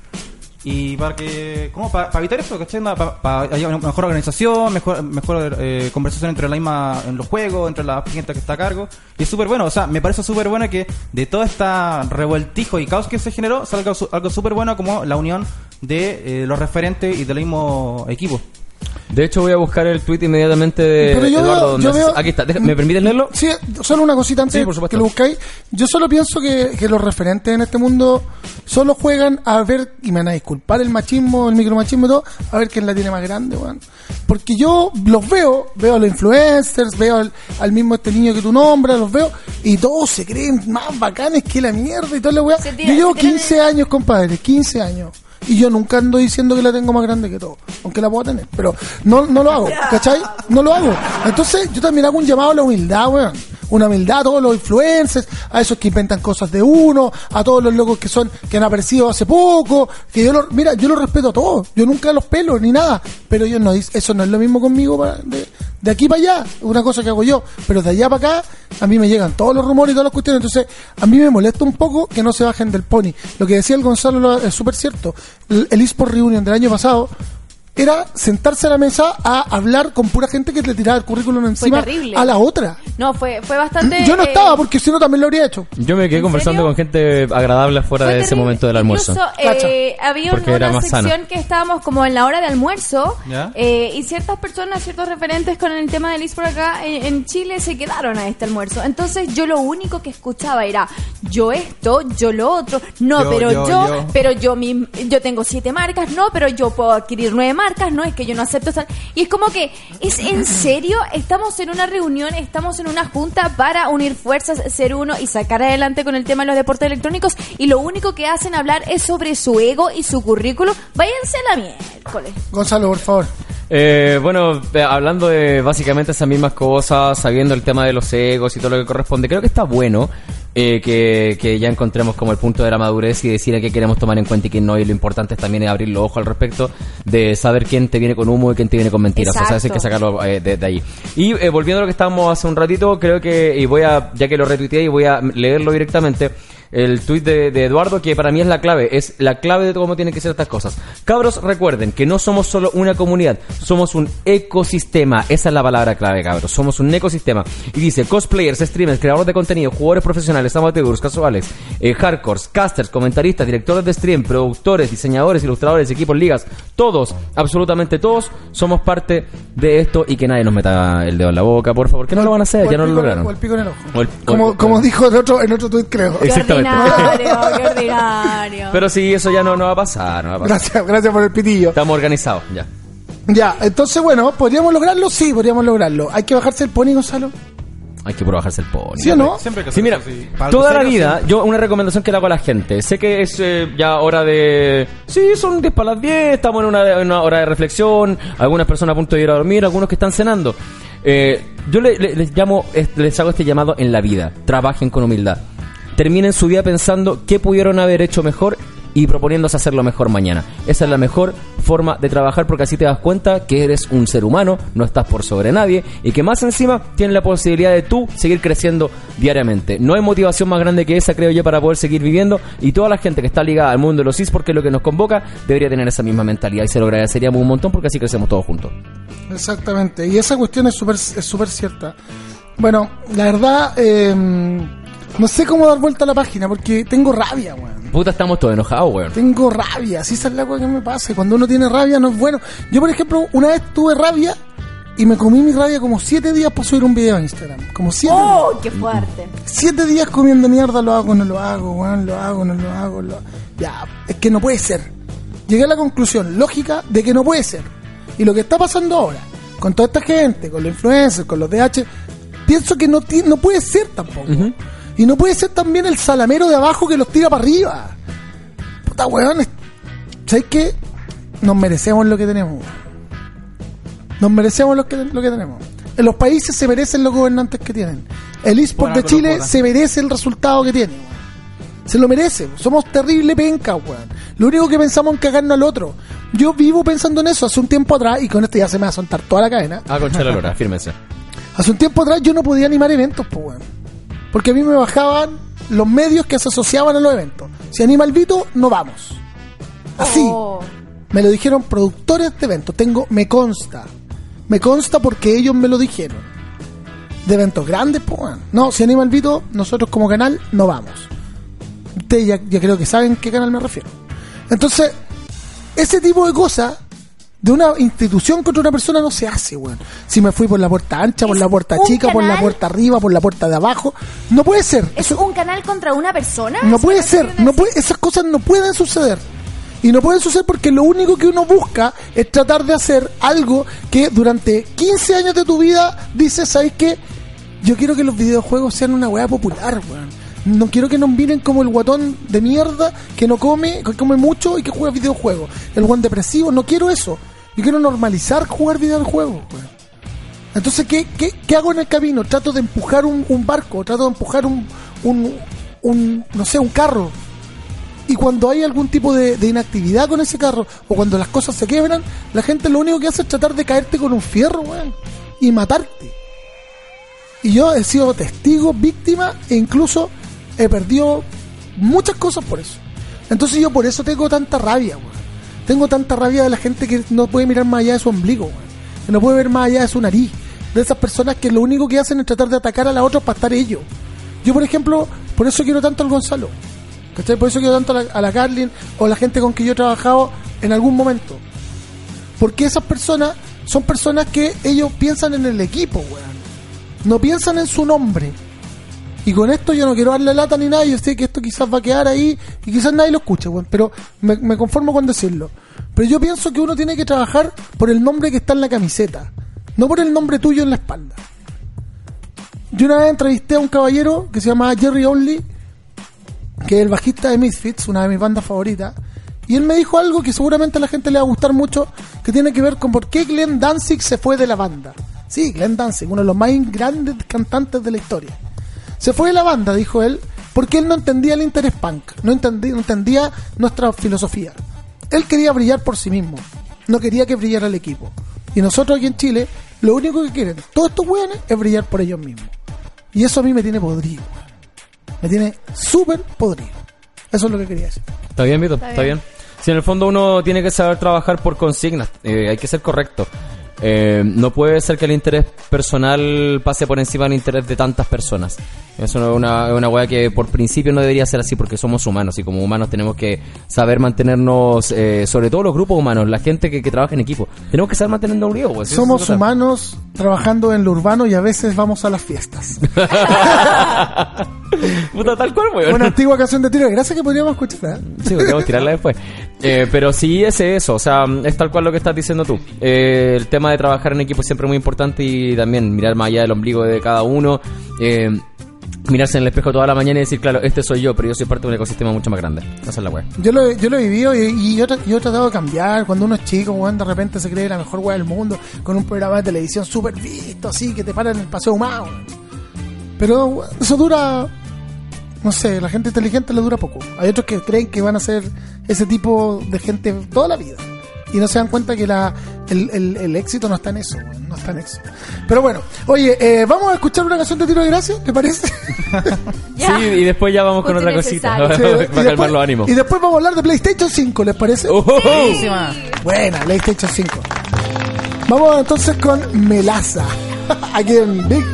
y para que, ¿cómo? Para, evitar eso, ¿cachai? Para, para haya una mejor organización, mejor, mejor eh, conversación entre la misma, en los juegos, entre la gente que está a cargo. Y es súper bueno, o sea, me parece súper bueno que de todo esta revueltijo y caos que se generó, salga su- algo súper bueno como la unión de eh, los referentes y del mismo equipo. De hecho, voy a buscar el tweet inmediatamente de Pero yo Eduardo. veo- yo veo- Aquí está, Deja- ¿me permites leerlo? Sí, solo una cosita antes Sí, por supuesto. que lo buscáis. Yo solo pienso que, que los referentes en este mundo solo juegan a ver, y me van a disculpar el machismo, el micromachismo y todo, a ver quién la tiene más grande, weón. Porque yo los veo, veo a los influencers, veo al, al mismo este niño que tú nombras, los veo, y todos se creen más bacanes que la mierda y toda la weá. Yo llevo se tiran 15 años, compadre, 15 años. Y yo nunca ando diciendo que la tengo más grande que todo, aunque la puedo tener, pero no, no lo hago, ¿cachai? No lo hago. Entonces yo también hago un llamado a la humildad, weón. Una humildad a todos los influencers, a esos que inventan cosas de uno, a todos los locos que son, que han aparecido hace poco, que yo lo, mira, yo los respeto a todos, yo nunca los pelo ni nada, pero ellos no dicen, eso no es lo mismo conmigo para- de, de aquí para allá, una cosa que hago yo, pero de allá para acá, a mí me llegan todos los rumores y todas las cuestiones, entonces a mí me molesta un poco que no se bajen del pony. Lo que decía el Gonzalo lo- es súper cierto. El, el eSport Reunion del año pasado era sentarse a la mesa a hablar con pura gente que le tiraba el currículum encima terrible. a la otra. No, fue, fue bastante... Yo no eh, estaba porque si no también lo habría hecho. Yo me quedé ¿En conversando serio? con gente agradable fuera Fue de ese terrible. momento del almuerzo. Incluso, eh, había Porque una, era más sección sano. que estábamos como en la hora de almuerzo eh, y ciertas personas, ciertos referentes con el tema del eSport acá en, en Chile se quedaron a este almuerzo. Entonces yo lo único que escuchaba era yo esto, yo lo otro, no, Yo, pero yo, yo, yo. pero yo mi- yo tengo siete marcas, no, pero yo puedo adquirir nueve marcas, no, es que yo no acepto. Y es como que, ¿es en serio? Estamos en una reunión, estamos en una junta para unir fuerzas, ser uno y sacar adelante con el tema de los deportes electrónicos y lo único que hacen hablar es sobre su ego y su currículum. Váyanse a la miércoles. Gonzalo, por favor. Eh, bueno, eh, hablando de básicamente esas mismas cosas, sabiendo el tema de los egos y todo lo que corresponde, creo que está bueno eh, que, que ya encontremos como el punto de la madurez y decir a qué queremos tomar en cuenta y qué no. Y lo importante es también abrir los ojos al respecto de saber quién te viene con humo y quién te viene con mentiras. O sea, eso hay que Exacto. sacarlo eh, de, de ahí. Y eh, volviendo a lo que estábamos hace un ratito, creo que, y voy a, ya que lo retuiteé y voy a leerlo directamente. El tuit de, de Eduardo, que para mí es la clave, es la clave de cómo tienen que ser estas cosas. Cabros, recuerden que no somos solo una comunidad, somos un ecosistema. Esa es la palabra clave, cabros. Somos un ecosistema. Y dice, cosplayers, streamers, creadores de contenido, jugadores profesionales, amateurs, casuales, eh, hardcores, casters, comentaristas, directores de stream, productores, diseñadores, ilustradores, equipos, ligas, todos, absolutamente todos, somos parte de esto y que nadie nos meta el dedo en la boca, por favor. Que no lo van a hacer, O ya no lo lograron. O el pico en el ojo. O el- como, el- como dijo en otro, en otro tuit, creo. Exactamente. Ordinario, qué ordinario. Pero sí, eso ya no, no va a pasar, no va a pasar. Gracias, gracias por el pitillo. Estamos organizados, ya. Ya, entonces bueno, ¿podríamos lograrlo? Sí, podríamos lograrlo. Hay que bajarse el pony, Gonzalo. Hay que bajarse el pony. ¿Sí o no? Siempre que Sí, mira, toda la vida, siempre. yo una recomendación que le hago a la gente, sé que es eh, ya hora de... Sí, son 10 para las 10, estamos en una, en una hora de reflexión, algunas personas a punto de ir a dormir, algunos que están cenando. Eh, yo le- le- les llamo, es- les hago este llamado en la vida, trabajen con humildad. Terminen su día pensando qué pudieron haber hecho mejor y proponiéndose hacerlo mejor mañana. Esa es la mejor forma de trabajar porque así te das cuenta que eres un ser humano, no estás por sobre nadie y que más encima tienes la posibilidad de tú seguir creciendo diariamente. No hay motivación más grande que esa, creo yo, para poder seguir viviendo y toda la gente que está ligada al mundo de los esports, que es lo que nos convoca, debería tener esa misma mentalidad y se lo agradeceríamos un montón porque así crecemos todos juntos. Exactamente, y esa cuestión es súper es súper cierta. Bueno, la verdad, eh, no sé cómo dar vuelta a la página porque tengo rabia, weón. Puta, estamos todos enojados, weón. Tengo rabia, así es la cosa que me pasa. Cuando uno tiene rabia no es bueno. Yo, por ejemplo, una vez tuve rabia y me comí mi rabia como siete días para subir un video a Instagram. Como siete días. ¡Oh, qué fuerte! Siete días comiendo mierda, lo hago, no lo hago, weón, lo hago, no lo hago, lo Ya, es que no puede ser. Llegué a la conclusión lógica de que no puede ser. Y lo que está pasando ahora, con toda esta gente, con los influencers, con los DH, pienso que no, no puede ser tampoco. Y no puede ser también el salamero de abajo que los tira para arriba. Puta weón, es- ¿sabes qué? Nos merecemos lo que tenemos. Nos merecemos lo que, lo que tenemos. En los países se merecen los gobernantes que tienen. El eSport de con Chile se merece el resultado que tiene. weón. Se lo merece. Somos terrible penca, weón. Lo único que pensamos es cagarnos al otro. Yo vivo pensando en eso hace un tiempo atrás, y con esto ya se me va a soltar toda la cadena. Ah, de la lora, fírmense. Hace un tiempo atrás yo no podía animar eventos, pues, weón. Porque a mí me bajaban los medios que se asociaban a los eventos. Si anima el Vito, no vamos. Así. Oh. Me lo dijeron productores de eventos. Tengo, me consta. Me consta porque ellos me lo dijeron. De eventos grandes, pues. No, si anima el Vito, nosotros como canal no vamos. Ustedes ya, ya creo que saben qué canal me refiero. Entonces, ese tipo de cosas de una institución contra una persona no se hace, weón. Si me fui por la puerta ancha, por la puerta chica, por la puerta arriba, por la puerta de abajo, no puede ser. ¿Es Eso- un canal contra una persona? no ¿Eso puede ser, no puede, esas cosas no pueden suceder. Y no pueden suceder porque lo único que uno busca es tratar de hacer algo que durante 15 años de tu vida dices, ¿sabes qué? Yo quiero que los videojuegos sean una weá popular, weón. No quiero que nos miren como el guatón de mierda que no come, que come mucho y que juega videojuegos. El guan depresivo, no quiero eso. Yo quiero normalizar jugar videojuegos, weón. Entonces, ¿qué, qué, qué hago en el camino? Trato de empujar un, un barco, trato de empujar un, un, no sé, un carro. Y cuando hay algún tipo de, de inactividad con ese carro, o cuando las cosas se quebran, la gente lo único que hace es tratar de caerte con un fierro, weón, y matarte. Y yo he sido testigo, víctima, e incluso he perdido muchas cosas por eso. Entonces yo por eso tengo tanta rabia, weón. Tengo tanta rabia de la gente que no puede mirar más allá de su ombligo. Que no puede ver más allá de su nariz. De esas personas que lo único que hacen es tratar de atacar a la otra para estar ellos. Yo, por ejemplo, por eso quiero tanto al Gonzalo. ¿Cachai? Por eso quiero tanto a la, a la Carlin o a la gente con que yo he trabajado en algún momento. Porque esas personas son personas que ellos piensan en el equipo, weón. No piensan en su nombre. Y con esto yo no quiero darle lata ni nada. Yo sé que esto quizás va a quedar ahí y quizás nadie lo escuche, weón. Pero me, me conformo con decirlo. Pero yo pienso que uno tiene que trabajar por el nombre que está en la camiseta. No por el nombre tuyo en la espalda. Yo una vez entrevisté a un caballero que se llama Jerry Only, que es el bajista de Misfits, una de mis bandas favoritas. Y él me dijo algo que seguramente a la gente le va a gustar mucho, que tiene que ver con por qué Glenn Danzig se fue de la banda. Sí, Glenn Danzig, uno de los más grandes cantantes de la historia. Se fue de la banda, dijo él, porque él no entendía el interés punk, no entendía, no entendía nuestra filosofía. Él quería brillar por sí mismo, no quería que brillara el equipo. Y nosotros aquí en Chile, lo único que quieren todos estos weones es brillar por ellos mismos. Y eso a mí me tiene podrido. Me tiene súper podrido. Eso es lo que quería decir. Está bien, Vito, está, bien. Si en el fondo uno tiene que saber trabajar por consignas, eh, hay que ser correcto. Eh, no puede ser que el interés personal pase por encima del interés de tantas personas. Eso es una, una weá que por principio no debería ser así porque somos humanos y como humanos tenemos que saber mantenernos, eh, sobre todo los grupos humanos, la gente que, que trabaja en equipo. Tenemos que saber mantenernos unidos. pues, Somos es humanos trabajando en lo urbano y a veces vamos a las fiestas. Puta, tal cual, weón. Una antigua canción de tiro de gracia que podríamos escuchar. ¿eh? Sí, podríamos tirarla después. Eh, pero sí es eso, o sea, es tal cual lo que estás diciendo tú. Eh, el tema de trabajar en equipo es siempre muy importante y también mirar más allá del ombligo de cada uno. Eh, mirarse en el espejo toda la mañana y decir, claro, este soy yo, pero yo soy parte de un ecosistema mucho más grande. Esa es la wea. Yo lo, yo lo he vivido y, y yo, yo he tratado de cambiar. Cuando uno es chico, weón, de repente se cree la mejor weá del mundo con un programa de televisión súper visto, así, que te paran en el paseo humano. Pero eso dura, no sé, la gente inteligente le dura poco. Hay otros que creen que van a ser ese tipo de gente toda la vida. Y no se dan cuenta que la, el, el- el éxito no está en eso, no está en eso. Pero bueno, oye, eh, vamos a escuchar una canción de tiro de gracia, ¿te parece? Sí, y después ya vamos con Justo otra cosita. necesario. Sí, para calmar los ánimos. y después vamos a hablar de PlayStation 5, ¿les parece? Buenísima. Buena, PlayStation 5. Vamos entonces con Melaza. Aquí en Big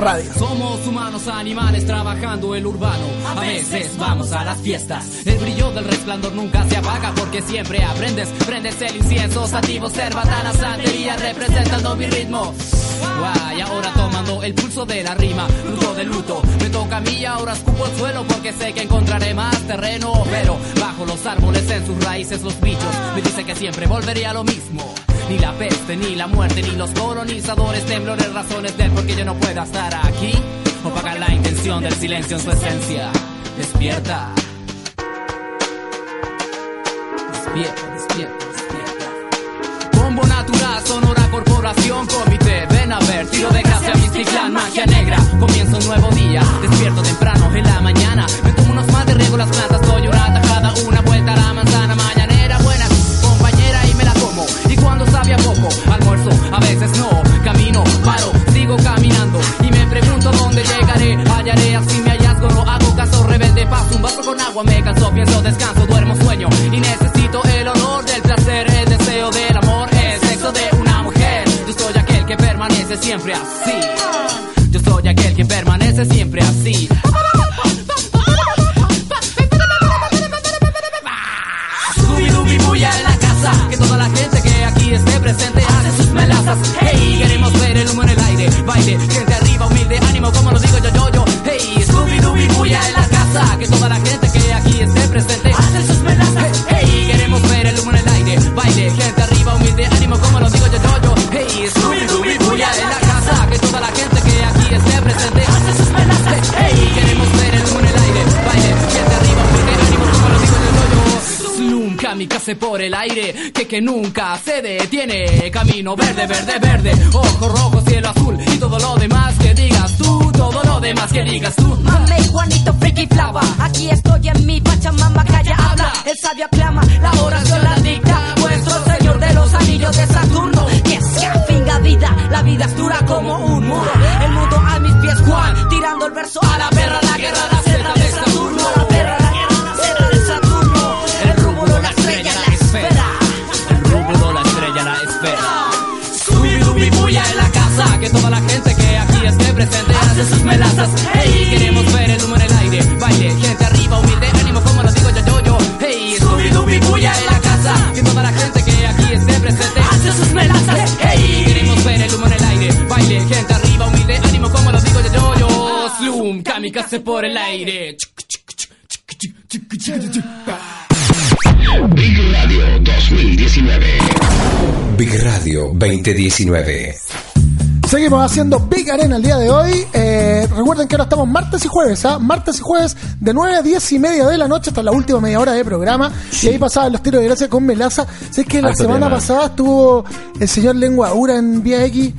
Radio. Somos humanos animales trabajando el urbano. A veces vamos a las fiestas. El brillo del resplandor nunca se apaga porque siempre aprendes. Prendes el incienso, sativos, cerbatana, santería, representando mi ritmo. Guay, ahora tomando el pulso de la rima, luto de luto. Me toca a mí y ahora escupo el suelo porque sé que encontraré más terreno. Pero bajo los árboles, en sus raíces, los bichos me dicen que siempre volvería a lo mismo. Ni la peste, ni la muerte, ni los colonizadores, temblores, razones del por qué yo no pueda estar aquí. Opagan la intención del silencio en su esencia. Despierta. Despierta, despierta, despierta. Bombo natural, sonora corporación, comité. Ven a ver, tiro de gracia, Clan, magia negra. Comienza un nuevo día, despierto temprano en la mañana. Me tomo unos más de riego las plantas, doy una tajada, una vuelta a la manzana mañanera. Cuando sabe a poco, almuerzo, a veces no. Camino, paro, sigo caminando. Y me pregunto dónde llegaré. Hallaré así mi hallazgo, no hago caso rebelde. Paso un vaso con agua, me canso, pienso, descanso, duermo, sueño. Y necesito el olor del placer, el deseo del amor, el sexo de una mujer. Yo soy aquel que permanece siempre así. Yo soy aquel que permanece siempre así. Hey, queremos ver el humo en el aire. Baile, gente arriba, humilde, ánimo como lo digo yo, yo, yo. Hey, Scooby-Dooby bulla en la casa. Que toda la gente que aquí esté presente. Hace sus melazas Hey, queremos ver el humo en el aire. Baile, gente arriba, humilde, ánimo como kamikaze por el aire Que que nunca se detiene Camino verde, verde, verde Ojo rojo, cielo azul Y todo lo demás que digas tú Todo lo demás que digas tú Mame, Juanito, friki flava. Aquí estoy en mi Pachamama, calla, habla. El sabio aclama, la oración la dicta. Vuestro señor de los anillos de Saturno. Que se finga vida, la vida es dura como un muro. El mundo a mis pies, Juan, tirando el verso a la perra, hace sus melazas Hey, queremos ver el humo en el aire Baile, gente arriba, humilde, ánimo como lo digo yo, yo, yo Hey, Scooby-Dooby bulla en la casa Que toda la gente que aquí esté presente hace sus melazas Hey, queremos ver el humo en el aire Baile, gente arriba, humilde, ánimo como lo digo yo, yo, yo Slum, kamikaze por el aire Big Radio 2019. Big Radio 2019. Seguimos haciendo Big Arena el día de hoy. Eh, recuerden que ahora estamos martes y jueves, ¿ah? Martes y jueves de 9 a 10 y media de la noche hasta la última media hora de programa. Y ahí pasaban los tiros de gracia con Melaza. Sé que la Alto semana tema. pasada estuvo el señor Lengua Ura en Vía X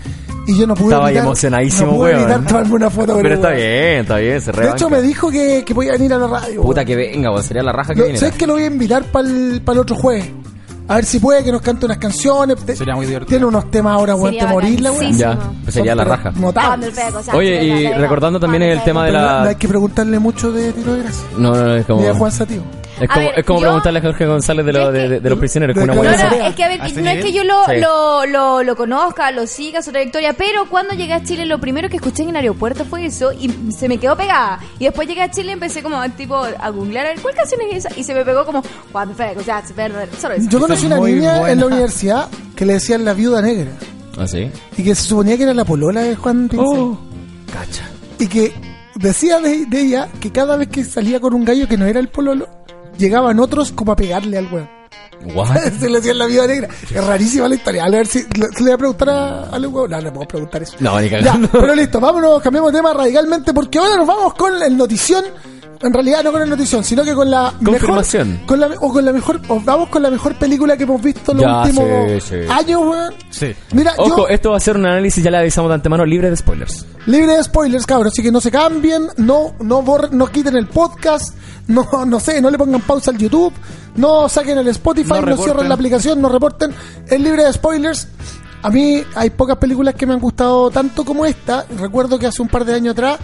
y yo no pude Estaba evitar- emocionadísimo, no pude weón. evitar tomarme una foto Pero está bien, está bien, se De rebanca. hecho, me dijo que, que podía venir a la radio. Puta que venga, weón, sería la raja que Lo- viene. ¿Sabes que lo voy a invitar para el, otro jueves? A ver si puede que nos cante unas canciones. Te- Sería muy divertido. Tiene unos temas ahora, weón, Sería de morirla, weón. Ya, pues sería la raja. Notables. Oye, y recordando también el tema de no, la... hay que preguntarle mucho de Tiro de Gracia. No, no, no, es como... Ni de Juan Satío. Es como, ver, es como yo- preguntarle a Jorge González de, lo, de, de- de los prisioneros, una buena de- No, es que a ver, ¿A ese no es que yo lo, Sí. lo, lo, lo conozca, lo siga, su trayectoria, pero cuando llegué a Chile lo primero que escuché en el aeropuerto fue eso y se me quedó pegada. Y después llegué a Chile y empecé como tipo a googlear a ver cuál canción es esa y se me pegó como cuando o sea, solo eso. Yo conocí una niña en la universidad que le decían la viuda negra. ¿Ah, sí? Y que se suponía que era la polola de Juan Pincel. Oh. Cacha. Y que decía de, de ella que cada vez que salía con un gallo que no era el pololo, llegaban otros como a pegarle al weón. Se le decían la viuda negra. Es rarísima la historia. A ver si le, le voy a preguntar a, a los. No, le puedo preguntar eso. No, ni Ya, pero listo, vámonos, cambiamos de tema radicalmente porque ahora nos vamos con el notición. En realidad no con el notición, sino que con la Confirmación. mejor, con la, o con la mejor, o vamos con la mejor película que hemos visto en los Ya, últimos sí, sí. años, weón. Sí. Mira, Ojo, yo, esto va a ser un análisis, ya le avisamos de antemano, libre de spoilers. libre de spoilers, cabros, así que no se cambien, no, no borren, no quiten el podcast, no, no sé, no le pongan pausa al YouTube, no saquen el Spotify, No no, reporten. cierren la aplicación, no reporten, es libre de spoilers. A mí hay pocas películas que me han gustado tanto como esta. Recuerdo que hace un par de años atrás,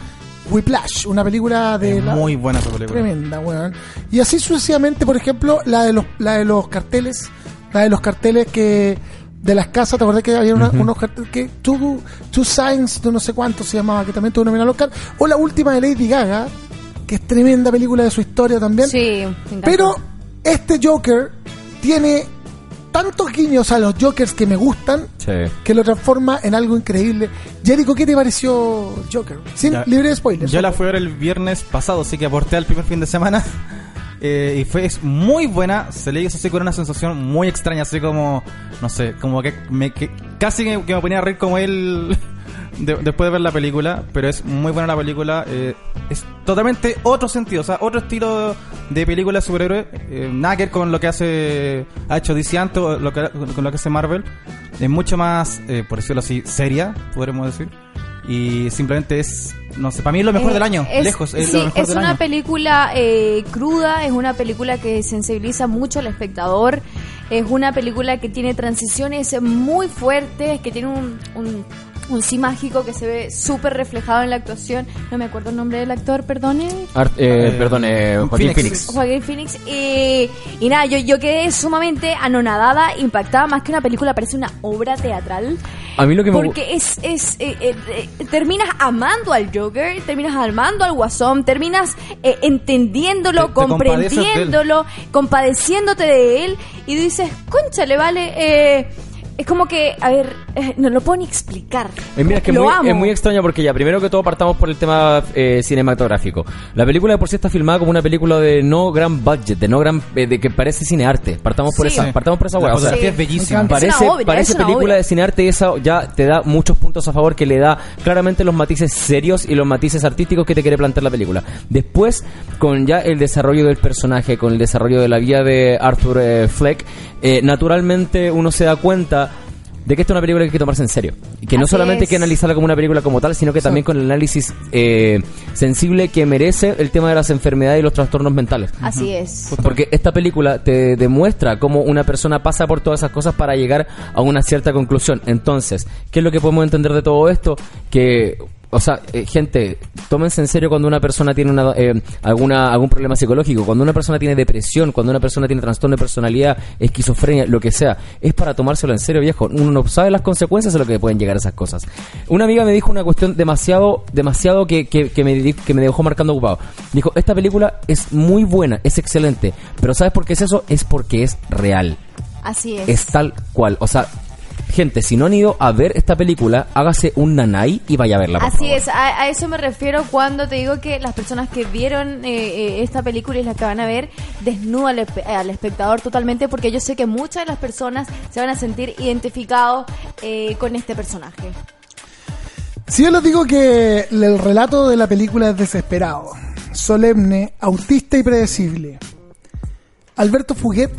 Whiplash, una película de Es la- muy buena esa película. Tremenda, weón. Y así sucesivamente, por ejemplo, la de los, la de los carteles, la de los carteles que de las casas, ¿te acordás que había una- unos carteles que Two, Two Signs de no sé cuánto se llamaba, que también tuvo una al Oscar, o la última de Lady Gaga, que es tremenda película de su historia también. Sí. Pero este Joker tiene tantos guiños a los Jokers que me gustan Sí. que lo transforma en algo increíble. Jericho, ¿qué te pareció Joker? Sin Ya- libre de spoilers. Yo la fui a ver el viernes pasado, así que aporté al primer fin de semana. Eh, y fue es muy buena. Se le hizo así con una sensación muy extraña, así como, no sé, como que, me, que casi que, me ponía a reír como él de- después de ver la película. Pero es muy buena la película. eh, es totalmente otro sentido, o sea, otro estilo de película de superhéroe. Eh, nada que ver con lo que hace, ha hecho DC antes, lo que, con lo que hace Marvel. Es mucho más, eh, por decirlo así, seria, podremos decir. Y simplemente es, no sé, para mí es lo mejor del año, es- lejos, es sí, lo mejor es del una año. película eh, cruda, es una película que sensibiliza mucho al espectador, es una película que tiene transiciones muy fuertes, que tiene un, un, un sí mágico que se ve súper reflejado en la actuación. No me acuerdo el nombre del actor, perdone. Art- eh, Eh, perdón, eh, Joaquín Phoenix. Phoenix. Joaquín Phoenix. Y, y nada, yo, yo quedé sumamente anonadada, impactada, más que una película, parece una obra teatral. A mí lo que me Porque es, es eh, eh, eh, terminas amando al Joker, terminas amando al Guasón, terminas eh, entendiéndolo, Te- comprendiéndolo, compadeciéndote de él y dices, conchale, vale, eh, es como que, a ver, eh, no lo puedo ni explicar. Eh, mira, es que es lo muy, amo. es muy extraño porque ya, primero que todo partamos por el tema eh, cinematográfico. La película de por sí está filmada como una película de no gran budget, de no gran, eh, de que parece cinearte. Partamos por Sí. esa, partamos por esa La hueá. O sea, fotografía Sí. es bellísima. Parece, Es obra, parece es una película obra. de cinearte y esa ya te da muchos puntos a favor que le da claramente los matices serios y los matices artísticos que te quiere plantear la película. Después, con ya el desarrollo del personaje, con el desarrollo de la vida de Arthur eh, Fleck, eh, naturalmente uno se da cuenta de que esta es una película que hay que tomarse en serio. Y que no solamente hay que analizarla como una película como tal, sino que también con el análisis eh, sensible que merece el tema de las enfermedades y los trastornos mentales. Así es. Porque esta película te demuestra cómo una persona pasa por todas esas cosas para llegar a una cierta conclusión. Entonces, ¿qué es lo que podemos entender de todo esto? Que, o sea, eh, gente, tómense en serio cuando una persona tiene una, eh, alguna, algún problema psicológico, cuando una persona tiene depresión, cuando una persona tiene trastorno de personalidad, esquizofrenia, lo que sea. Es para tomárselo en serio, viejo. Uno no sabe las consecuencias de lo que pueden llegar a esas cosas. Una amiga me dijo una cuestión demasiado, demasiado que, que, que me, que me dejó marcando ocupado. Dijo, esta película es muy buena, es excelente, pero ¿sabes por qué es eso? Es porque es real. Así es. Es tal cual. O sea, gente, si no han ido a ver esta película, hágase un nanay y vaya a verla. por Así favor. es, a, a eso me refiero cuando te digo que las personas que vieron eh, eh, esta película y las que van a ver desnuda al espectador totalmente porque yo sé que muchas de las personas se van a sentir identificados eh, con este personaje. Si yo les digo que el relato de la película es desesperado, solemne, autista y predecible. Alberto Fuguet,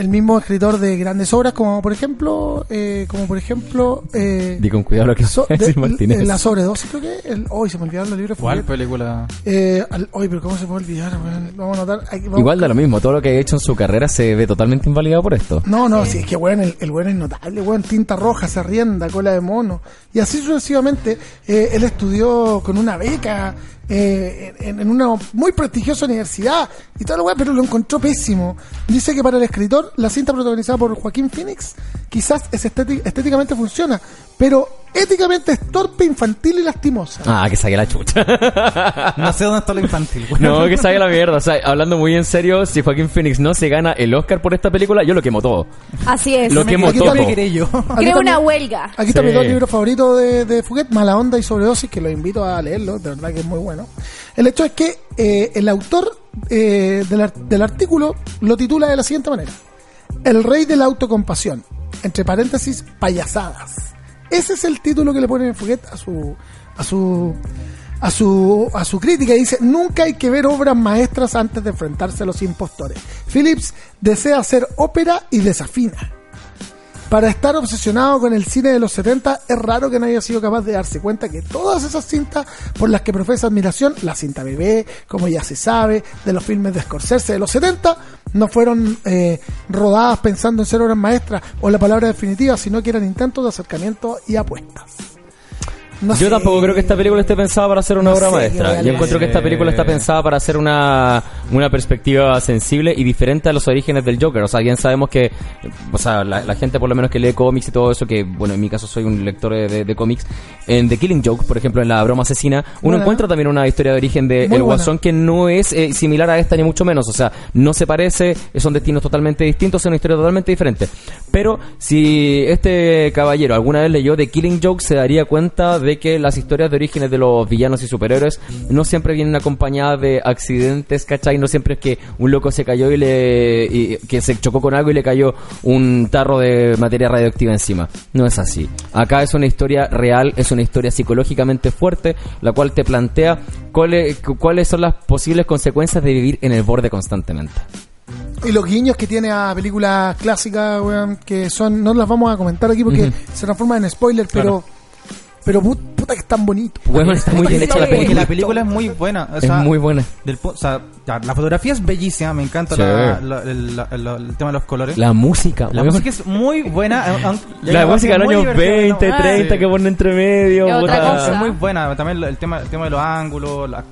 el mismo escritor de grandes obras como por ejemplo, eh, como por ejemplo, eh, Di con cuidado lo que so- de- Martínez. la sobredosis creo que, el, hoy se me olvidaron los libros. ¿Cuál película? Eh, al- oye, pero cómo se puede olvidar, vamos a notar. aquí, vamos- Igual da lo mismo, todo lo que ha hecho en su carrera se ve totalmente invalidado por esto. No, no, sí, es que weón, el, el weón es notable, weón, tinta roja, se rienda, cola de mono. Y así sucesivamente, eh, él estudió con una beca eh, en, una muy prestigiosa universidad y todo lo weón, pero lo encontró pésimo. Dice que para el escritor, la cinta protagonizada por Joaquín Phoenix, quizás es estéti- estéticamente funciona, pero éticamente es torpe, infantil y lastimosa. Ah, que saque la chucha. No sé dónde está lo infantil. güey. no, que saque la mierda. O sea, hablando muy en serio, si Joaquín Phoenix no se gana el Oscar por esta película, yo lo quemo todo. Así es. Lo quemo Aquí todo. también queré yo? Aquí Creo una también- huelga. Aquí está Sí. mis dos libros favoritos de, de Fuguet, Mala Onda y Sobredosis, que los invito a leerlos, de verdad que es muy bueno. El hecho es que eh, el autor eh, del, del artículo lo titula de la siguiente manera. El rey de la autocompasión, entre paréntesis, payasadas. Ese es el título que le pone Fuguet a su, a su, a su, a su crítica. Dice, nunca hay que ver obras maestras antes de enfrentarse a los impostores. Phillips desea hacer ópera y desafina. Para estar obsesionado con el cine de los 70, es raro que no haya sido capaz de darse cuenta que todas esas cintas por las que profesa admiración, la cinta bebé, como ya se sabe, de los filmes de Scorsese de los 70, no fueron eh, rodadas pensando en ser obras maestras o la palabra definitiva, sino que eran intentos de acercamiento y apuestas. No Yo sé. tampoco creo que esta película esté pensada para ser una No obra maestra. Yo encuentro que esta película está pensada para hacer una, una perspectiva sensible y diferente a los orígenes del Joker. O sea, bien sabemos que, o sea, la, la gente por lo menos que lee cómics y todo eso, que bueno, en mi caso soy un lector de, de- de cómics, en The Killing Joke, por ejemplo, en La Broma Asesina, uno encuentra también una historia de origen de Muy El buena. Guasón que no es eh, similar a esta ni mucho menos. O sea, no se parece, son destinos totalmente distintos, es una historia totalmente diferente. Pero si este caballero alguna vez leyó The Killing Joke, se daría cuenta de que las historias de orígenes de los villanos y superhéroes no siempre vienen acompañadas de accidentes, ¿cachai? No siempre es que un loco se cayó y le y que se chocó con algo y le cayó un tarro de materia radioactiva encima. No es así. Acá es una historia real, es una historia psicológicamente fuerte, la cual te plantea cuáles cuáles son las posibles consecuencias de vivir en el borde constantemente. Y los guiños que tiene a películas clásicas, weón, que son, no las vamos a comentar aquí porque se transforman en spoiler, pero, pero put- puta que están bonitos. Bueno, está muy bien hecha la película. la película es muy buena. o Es muy buena. del pu- o sea, ya, la fotografía es bellísima, me encanta Sí. la- la- el, la- el- el tema de los colores. La música, La música es muy buena. La música de los años divertida, 20, ¿no? 30 Sí. que pone entre medio. Es otra puta. cosa. Es muy buena. También el tema, el tema de los ángulos, las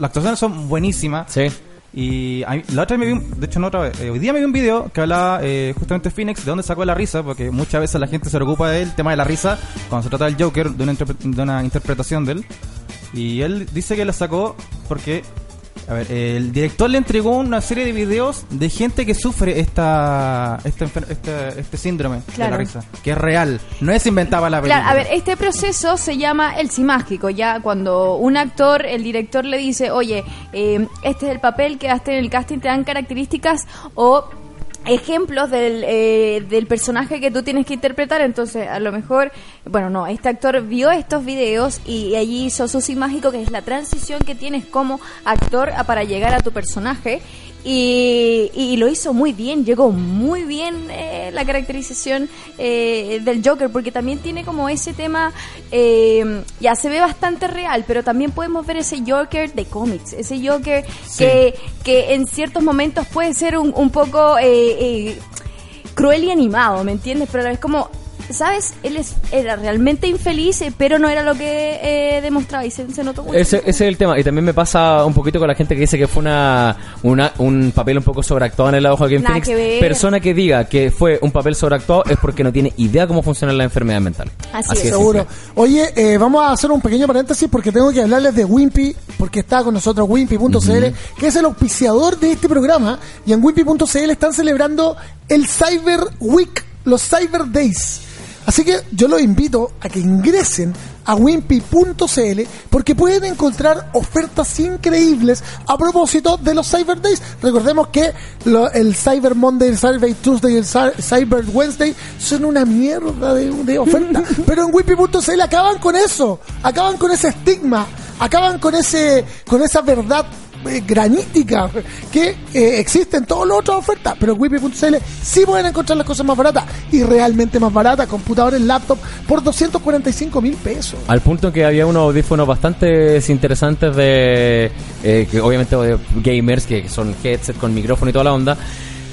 actuaciones son buenísimas. Sí. Y mí- la otra vez me vi, un- de hecho no otra vez, eh, hoy día me vi un video que hablaba eh, justamente Phoenix de dónde sacó la risa, porque muchas veces la gente se preocupa del tema de la risa cuando se trata del Joker, de una, de una interpretación de él. Y él dice que la sacó porque, a ver, el director le entregó una serie de videos de gente que sufre esta, esta enfer- este, este síndrome de la risa, que es real, no es inventada la película. Claro, a ver, este proceso se llama el simágico, ya cuando un actor, el director le dice, oye, eh, este es el papel que daste en el casting, te dan características o ejemplos del, eh, del personaje que tú tienes que interpretar, entonces a lo mejor, bueno, no, este actor vio estos videos y allí hizo su simágico, que es la transición que tienes como actor para llegar a tu personaje. Y, y lo hizo muy bien, llegó muy bien eh, la caracterización eh, del Joker, porque también tiene como ese tema, eh, ya se ve bastante real, pero también podemos ver ese Joker de cómics, ese Joker que, que en ciertos momentos puede ser un, un poco cruel y animado, ¿me entiendes? Pero es como, ¿sabes? Él es, era realmente infeliz, eh, pero no era lo que eh, demostraba y se, se notó mucho. Ese, ese es el tema. Y también me pasa un poquito con la gente que dice que fue una, una un papel un poco sobreactuado en el lado de Joaquín Nada Phoenix. que ver. Persona que diga que fue un papel sobreactuado es porque no tiene idea cómo funcionan las enfermedades mentales. Así es. Seguro. Oye, eh, vamos a hacer un pequeño paréntesis porque tengo que hablarles de Wimpy, porque está con nosotros Wimpy.cl, que es el auspiciador de este programa. Y en Wimpy.cl están celebrando el Cyber Week, los Cyber Days. Así que yo los invito a que ingresen a wimpy.cl porque pueden encontrar ofertas increíbles a propósito de los Cyber Days. Recordemos que lo- el Cyber Monday, el Cyber Tuesday y el Cy- Cyber Wednesday son una mierda de, de oferta. Pero en wimpy.cl acaban con eso, acaban con ese estigma, acaban con ese con esa verdad eh, granítica que eh, existe en todas las otras ofertas, pero en wipi.cl sí pueden encontrar las cosas más baratas y realmente más baratas, computadores, laptop por 245 mil pesos. Al punto que había unos audífonos bastante interesantes de. eh, que obviamente de gamers, que son headset con micrófono y toda la onda.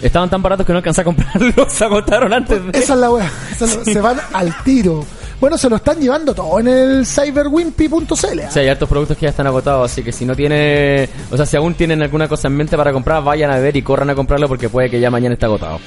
Estaban tan baratos que no alcancé a comprarlos, se agotaron antes de. Esa es la wea, es la- se van al tiro. Bueno, se lo están llevando todo en el cyberwimpy.cl. ¿eh? Sí, hay hartos productos que ya están agotados, así que si no tiene, o sea, si aún tienen alguna cosa en mente para comprar, vayan a ver y corran a comprarlo porque puede que ya mañana esté agotado.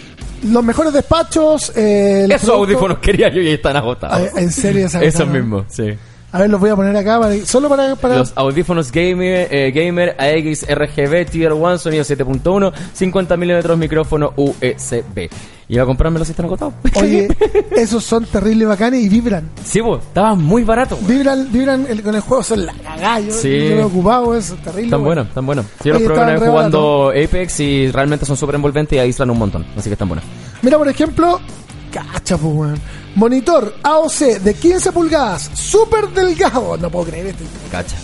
Los mejores despachos. Eh, Esos productos- audífonos quería yo y están agotados. Ay, en serio, Esos mismos, sí. A ver, los voy a poner acá para, solo para. para Los audífonos Gamer, eh, Gamer AX RGB Tier 1 sonido 7.1 50 milímetros micrófono USB. Iba a comprármelo si están agotados. Oye, esos son terribles bacanes y vibran. Sí, vos, estaban muy baratos. Vibran, vibran el- con el juego, son la cagada. Yo, Sí. yo lo he ocupado, es terrible. Están bueno. buenos, están buenos. Sí, yo los probé una vez jugando Apex y realmente son súper envolventes y aíslan un montón. Así que están buenos. Mira, por ejemplo, cacha, pues, weón. Monitor AOC de 15 pulgadas, súper delgado. No puedo creer esto. Cacha.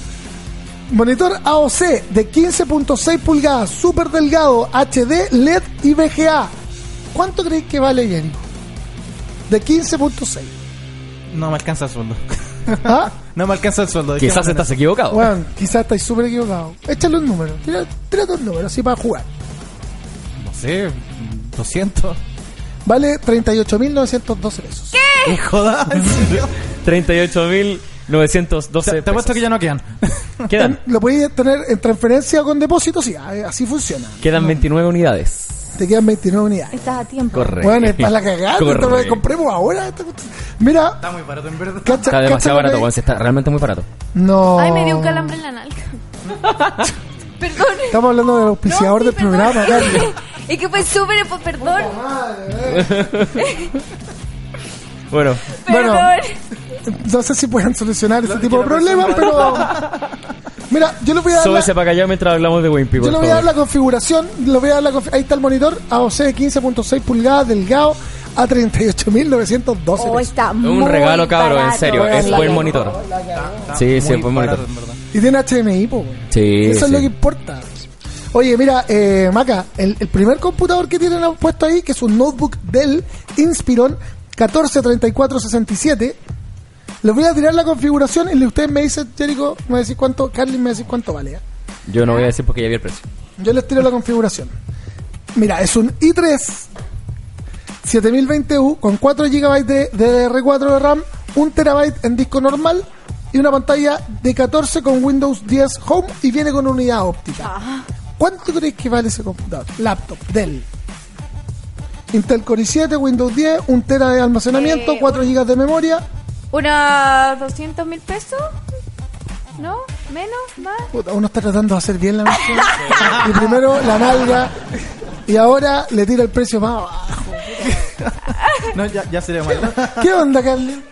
Monitor AOC de 15.6 pulgadas, súper delgado, HD, LED y VGA. ¿Cuánto creéis que vale, Jenny? De 15.6. No me alcanza el sueldo. ¿Ah? No me alcanza el sueldo. ¿de qué Quizás estás equivocado. Bueno, quizás estáis súper equivocados. Échale un número. Tira, tírate un número así para jugar. No sé, 200. Vale 38.912 pesos. ¿Qué joda? ¿En serio? 38 mil. 912 Te, te apuesto que ya no quedan. Quedan, Lo podéis tener en transferencia o con depósito, sí, a- así funciona. quedan 29 unidades. Te quedan 29 unidades. Estás a tiempo. Correcto. Bueno, es para la cagada, esto lo compremos ahora. Mira, Está muy barato en verdad. cacha, Está demasiado barato, si Está realmente muy barato. No. Ay, me dio un calambre en la nalga. Perdón. Estamos hablando del auspiciador No, sí, del perdón. programa, Carlos. Es que fue súper, pues, perdón. Bueno, Bueno, Perdón. no sé si pueden solucionar ese tipo de problemas, pero. Mira, yo les voy a dar. la- súbese para allá mientras hablamos de Wimpy, Yo le voy a dar la configuración, le voy a dar la ahí está el monitor AOC de 15.6 pulgadas delgado a 38.912 Oh, está Es muy un regalo, cabro, en serio. Es buen monitor. Sí, sí, es buen monitor. barato, en verdad. Y tiene HDMI, po. Sí, Eso es lo que importa. Oye, mira, eh, Maca, el, el primer computador que tienen puesto ahí, que es un notebook Dell Inspiron 143467, les voy a tirar la configuración y ustedes me dicen, Jericho, me decís cuánto, Carly me decís cuánto vale. ¿eh? Yo no voy a decir porque ya vi el precio. Yo les tiro la configuración. Mira, es un i3 7020U con 4 GB de DDR4 de RAM, 1 TB en disco normal y una pantalla de 14 con Windows 10 Home y viene con unidad óptica. ¿Cuánto creéis que vale ese computador? Laptop, Dell. Intel Core i7, Windows 10, 1 TB de almacenamiento, Eh, 4 GB de memoria. ¿Unos 200 mil pesos? ¿No? ¿Menos? ¿Más? Puta, uno está tratando de hacer bien la misión. y primero la nalga y ahora le tira el precio más abajo. No, ya, ya sería mal. ¿Qué onda, Carly?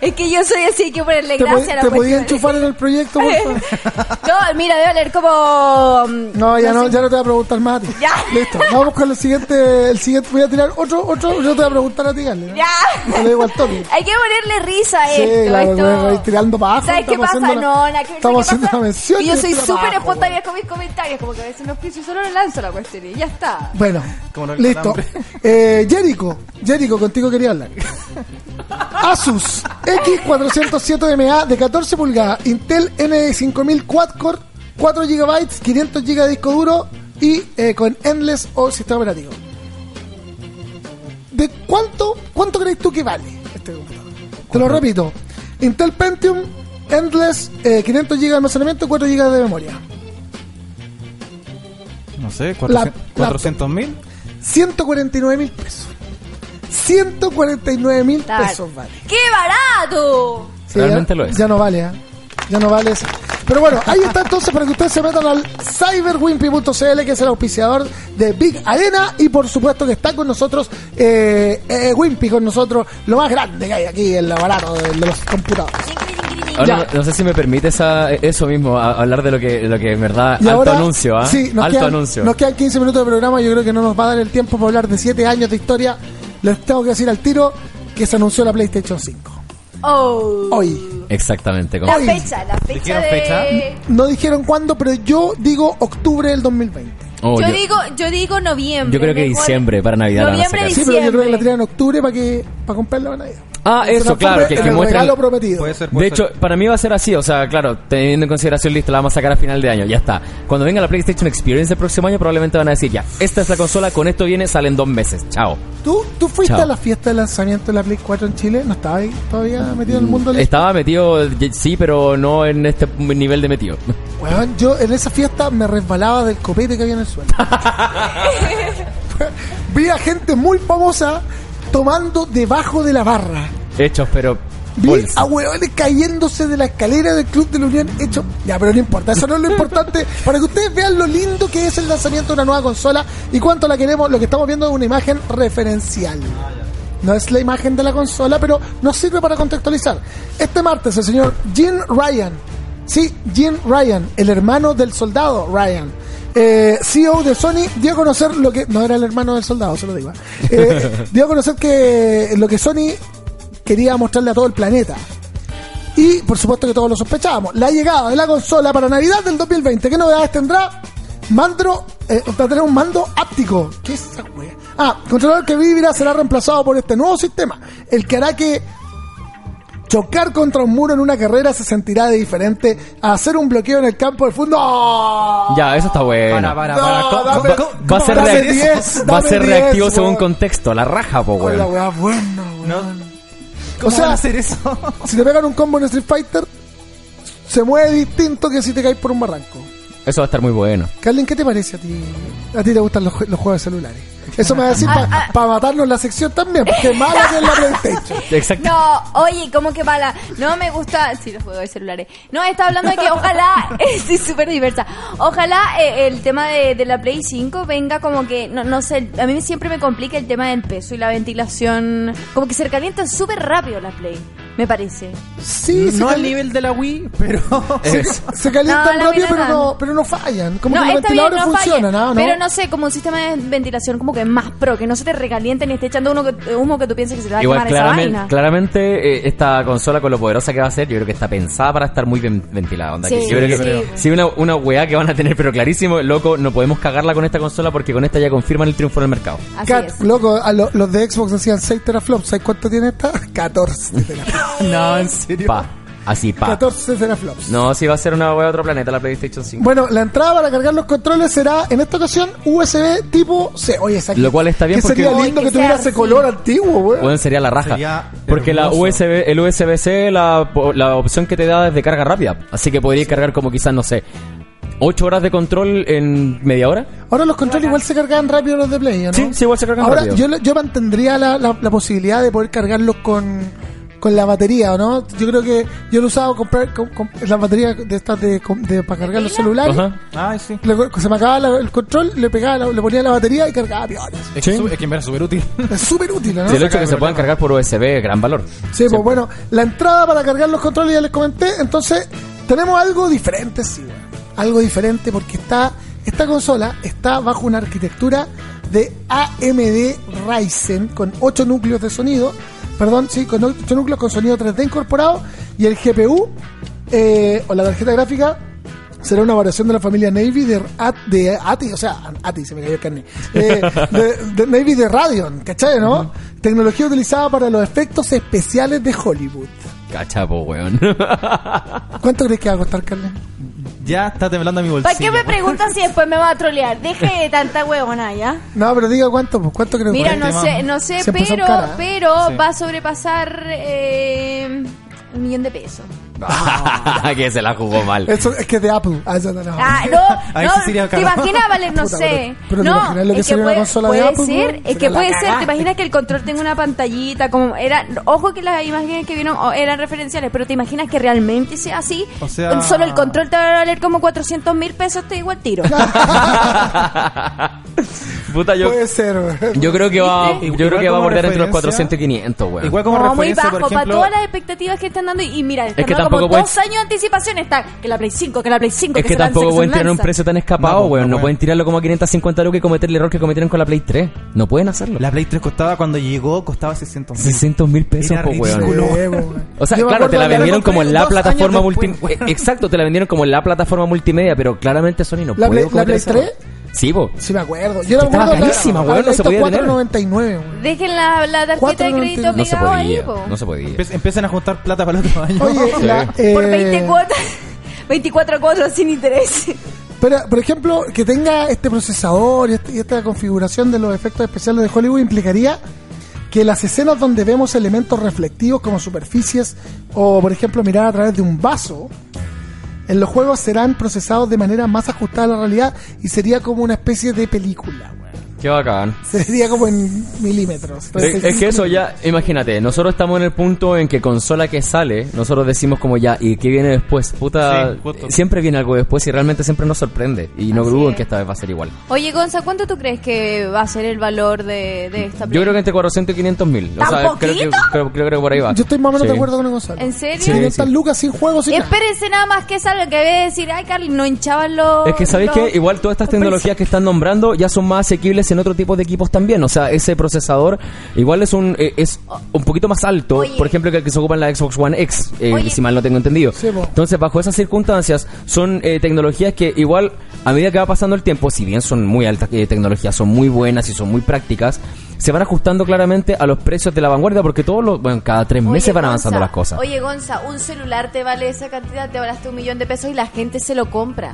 Es que yo soy así, hay que ponerle ¿Te, gracia a la te podía enchufar en el proyecto, por favor? No, mira, debe valer como... mm, No, ya no, sé. ya no te voy a preguntar más a ti. Ya. Listo, vamos con el siguiente, el siguiente, voy a tirar otro, otro, yo te voy a preguntar a ti, Carly. ¿no? Ya. Te lo digo al toque. Hay que ponerle risa a Sí, esto. claro, esto... voy a ir tirando para abajo. ¿Sabes qué pasa? la- No, nada que. Estamos ¿sabes qué haciendo pasa? una mención. Que yo y soy súper abajo, espontánea con mis comentarios. Como que a veces no pienso y solo le lanzo la cuestión y ya está. Bueno, Como no el listo. Eh, Jericho, Jericho, contigo quería hablar. Asus X407MA de 14 pulgadas, Intel N5000 Quad-Core, 4 GB, 500 GB de disco duro y eh, con Endless o sistema operativo. ¿De cuánto, cuánto crees tú que vale este computador? Te lo repito. Intel Pentium, Endless, eh, 500 GB de almacenamiento, 4 GB de memoria. No sé, La- 400 mil. 149 mil pesos. 149 mil pesos vale. ¡Qué barato! Sí, Realmente ya, lo es. Ya no vale, ¿eh? Ya no vale eso. Pero bueno, ahí está entonces para que ustedes se metan al cyberwimpy.cl, que es el auspiciador de Big Arena. Y por supuesto que está con nosotros eh, eh, Wimpy, con nosotros, lo más grande que hay aquí, el barato de, de los computadores. Ahora, no, no sé si me permite esa, eso mismo, a- hablar de lo que, lo que en verdad, Y alto ahora, anuncio, ¿ah? Sí, nos alto quedan, anuncio. nos quedan 15 minutos de programa. Yo creo que no nos va a dar el tiempo para hablar de 7 años de historia. Les tengo que decir al tiro que se anunció la PlayStation 5. Oh. Hoy. Exactamente. La como- fecha, la fecha ¿Dijeron de... fecha? No dijeron cuándo, pero yo digo octubre del 2020. Oh, yo, yo- digo, yo digo noviembre. Yo creo que mejor. diciembre, para Navidad la van a Noviembre, sacar. Sí, pero yo creo que la tiran en octubre para que para comprarla para Navidad. Ah, Se eso, claro, que, en que el muestren... regalo prometido. Puede ser, De hecho, para mí va a ser así, o sea, claro, teniendo en consideración listo, la vamos a sacar a final de año, ya está. Cuando venga la PlayStation Experience el próximo año, probablemente van a decir, ya, esta es la consola, con esto viene, salen dos meses, chao. ¿Tú, ¿Tú fuiste Chao. a la fiesta de lanzamiento de la Play 4 en Chile? ¿No estabas ahí todavía metido en el mundo? del- Estaba metido, y- sí, pero no en este nivel de metido. Weón, yo en esa fiesta me resbalaba del copete que había en el suelo. Vi a gente muy famosa tomando debajo de la barra. Hechos, pero... Vi bolsa. a huevones cayéndose de la escalera del Club de la Unión hecho. Ya, pero no importa, eso no es lo importante. Para que ustedes vean lo lindo que es el lanzamiento de una nueva consola y cuánto la queremos, lo que estamos viendo es una imagen referencial. No es la imagen de la consola, pero nos sirve para contextualizar. Este martes el señor Jim Ryan, sí, Jim Ryan, el hermano del soldado Ryan, eh, CEO de Sony, dio a conocer lo que... No era el hermano del soldado, se lo digo. eh, dio a conocer que lo que Sony quería mostrarle a todo el planeta. Y por supuesto que todos lo sospechábamos. La llegada de la consola para Navidad del 2020. ¿Qué novedades tendrá? Mando, eh, tener un mando áptico. ¿Qué es esa wea? Ah, controlador que vivirá será reemplazado por este nuevo sistema. El que hará que chocar contra un muro en una carrera se sentirá de diferente a hacer un bloqueo en el campo de fútbol. ¡No! Ya, eso está bueno. Para, para, No, para. ¿Cómo- dame- cómo- Va a ser, reac- 10, va a ser 10, reactivo según contexto, la raja, po, weón. buena, weón. O sea, van a hacer eso? si te pegan un combo en Street Fighter, se mueve distinto que si te caes por un barranco. Eso va a estar muy bueno. Carlin, ¿qué te parece a ti? ¿A ti te gustan los, los juegos de celulares? Eso me va a decir Ah, para matarnos en la sección también, porque es mala que en la PlayStation. Exacto. No, oye, ¿cómo que mala? No me gusta. Sí, los juegos de celulares. No, está hablando de que ojalá. Estoy súper diversa. Ojalá eh, el tema de, de la Play 5 venga como que. No, no sé, a mí siempre me complica el tema del peso y la ventilación. Como que se calienta súper rápido la Play, me parece. Sí, se, no al nivel de la Wii, pero... se, se calientan No, rápido, pero no. no, pero no fallan. Como no, que los está bien, ventiladores no falla, funcionan, ¿ah? ¿no? Pero no sé, como un sistema de ventilación como que más pro, que no se te recaliente ni esté echando uno que, humo que tú pienses que se te va a Igual quemar esa claramente, vaina. claramente eh, esta consola con lo poderosa que va a ser, yo creo que está pensada para estar muy bien ventilada. onda, Sí, que yo creo que sí, si sí. sí, una, una weá que van a tener, pero clarísimo, loco, no podemos cagarla con esta consola porque con esta ya confirman el triunfo en el mercado. Así Cat- es. loco, a lo- los de Xbox decían 6 teraflops. ¿Sabes cuánto tiene esta? 14 teraflops. No, en serio. Pa. Así, pa. 14 teraflops. No, si va a ser una weá de otro planeta la PlayStation 5. Bueno, la entrada para cargar los controles será en esta ocasión USB tipo C. Oye, esa Lo cual está bien que porque- sería lindo que que tuviera ese así. color antiguo, weón. Bueno, sería la raja. Sería Porque la. USB, el USB-C, la, la opción que te da es de carga rápida. Así que podrías cargar como quizás, no sé, 8 horas de control en media hora. Ahora los controles igual se cargan rápido los de Play, ¿no? Sí, sí, igual se cargan Ahora, rápido. yo, yo mantendría la, la, la posibilidad de poder cargarlos con, con la batería, ¿o no? Yo creo que yo lo he usado comprar con, con la batería de estas de, de- para cargar los celulares. Ajá. Ay, sí. Le- se me acababa la- el control, le pegaba, la- le ponía la batería y cargaba piolas. Es, Sí. que, es que en verdad es súper útil. Es súper útil, ¿no? Sí, el hecho de que se puedan cargar por USB, gran valor. Sí, pues bueno, la entrada para cargar los controles ya les comenté, entonces tenemos algo diferente, sí, algo diferente porque está esta consola está bajo una arquitectura de AMD Ryzen con 8 núcleos de sonido, perdón, sí, con 8 núcleos con sonido 3D incorporado y el GPU eh, o la tarjeta gráfica será una variación de la familia Navy de, At- de ATI, o sea, ATI se me cayó el carne, eh, de, de Navy de Radeon, ¿cachai, no? Tecnología utilizada para los efectos especiales de Hollywood. Cachapo, weón. ¿Cuánto crees que va a costar, Carmen? Ya está temblando mi bolsillo. ¿Para qué me preguntas si después me va a trolear? Deje de tanta huevona ya. No, pero diga cuánto, pues, ¿cuánto crees Mira, que no sé, no sé, pero, ¿eh? pero Sí. va a sobrepasar eh, un millón de pesos. que se la jugó mal. Eso es que es de Apple. Ah, eso no, no. Ah, no, Ahí no, sí sería te caro. imaginas, vale, no Puta, sé. pero- pero ¿te no, imaginas lo que es sería una puede, consola de puede Apple, ser, es que Sería la puede ser, te imaginas que el control tenga una pantallita, como era, ojo que las imágenes que vieron oh, eran referenciales, pero te imaginas que realmente sea así, O sea- solo el control te va a valer como 400 mil pesos, te digo al tiro. Puta, yo, Puede ser, weón. yo creo que va, yo creo que va a como bordear entre los referencia- 400 y 500, weón. Igual como no, muy referencia, bajo, por para ejemplo... todas las expectativas que están dando, y, y mira, están que tampoco como dos años de anticipación, está que la Play 5, que la Play 5, Es que, que se lanza, tampoco se pueden tirar un precio tan escapado, No, weón. no No, pueden. tirarlo como a 550 lucas y cometer el error que cometieron con la Play 3. No pueden hacerlo. La Play 3 costaba cuando llegó, costaba 600 mil. 600 mil pesos, po, weón. O sea, Yo claro, te la vendieron como en la plataforma multimedia. Exacto, te la vendieron como en la plataforma multimedia, pero claramente Sony no ¿La puede Play- la Play ese 3? Sí, po. Sí, me acuerdo. Yo me Estaba acuerdo carísima, weón, no se podía tener. 4.99, weón. Dejen la, la tarjeta de crédito No se pegado ahí, podía. po. No se podía. Empe- empiecen a juntar plata para el otro año. Oye, Sí. la, eh, Por 20 cuotas, 24 cuotas sin interés. Pero, por ejemplo, que tenga este procesador y, este- y esta configuración de los efectos especiales de Hollywood implicaría que las escenas donde vemos elementos reflectivos como superficies o, por ejemplo, mirar a través de un vaso, en los juegos serán procesados de manera más ajustada a la realidad y sería como una especie de película. Qué bacán. Sería como en milímetros. Es, es que eso ya, imagínate, nosotros estamos en el punto en que consola que sale, nosotros decimos como ya, ¿y qué viene después? Puta, Sí, siempre viene algo después y realmente siempre nos sorprende. Y no Así dudo en que esta vez va a ser igual. Oye, Gonza, ¿cuánto tú crees que va a ser el valor de, de esta Yo creo que entre 400 y 500 mil. O ¿Tan sea, creo que, poquito? creo, creo que por ahí va. Yo estoy más o menos Sí. de acuerdo con el Gonzalo. ¿En serio? Sí. 500 lucas sin juegos sin. Espérense nada más que salga, que debe decir, ay, Carly, no hinchaban los... Es que sabéis los- que igual todas estas los tecnologías que están nombrando ya son más asequibles en otro tipo de equipos también. O sea, ese procesador igual es un eh, es un poquito más alto, Oye. por ejemplo, que el que se ocupa en la Xbox One X, eh, si mal no tengo entendido. Sí, po. Entonces, bajo esas circunstancias, son eh, tecnologías que igual, a medida que va pasando el tiempo, si bien son muy altas eh, tecnologías, son muy buenas y son muy prácticas, se van ajustando claramente a los precios de la vanguardia porque todos los, bueno, cada tres meses Oye, van Gonza, avanzando las cosas. Oye, Gonza, un celular te vale esa cantidad, te vale hasta un millón de pesos y la gente se lo compra.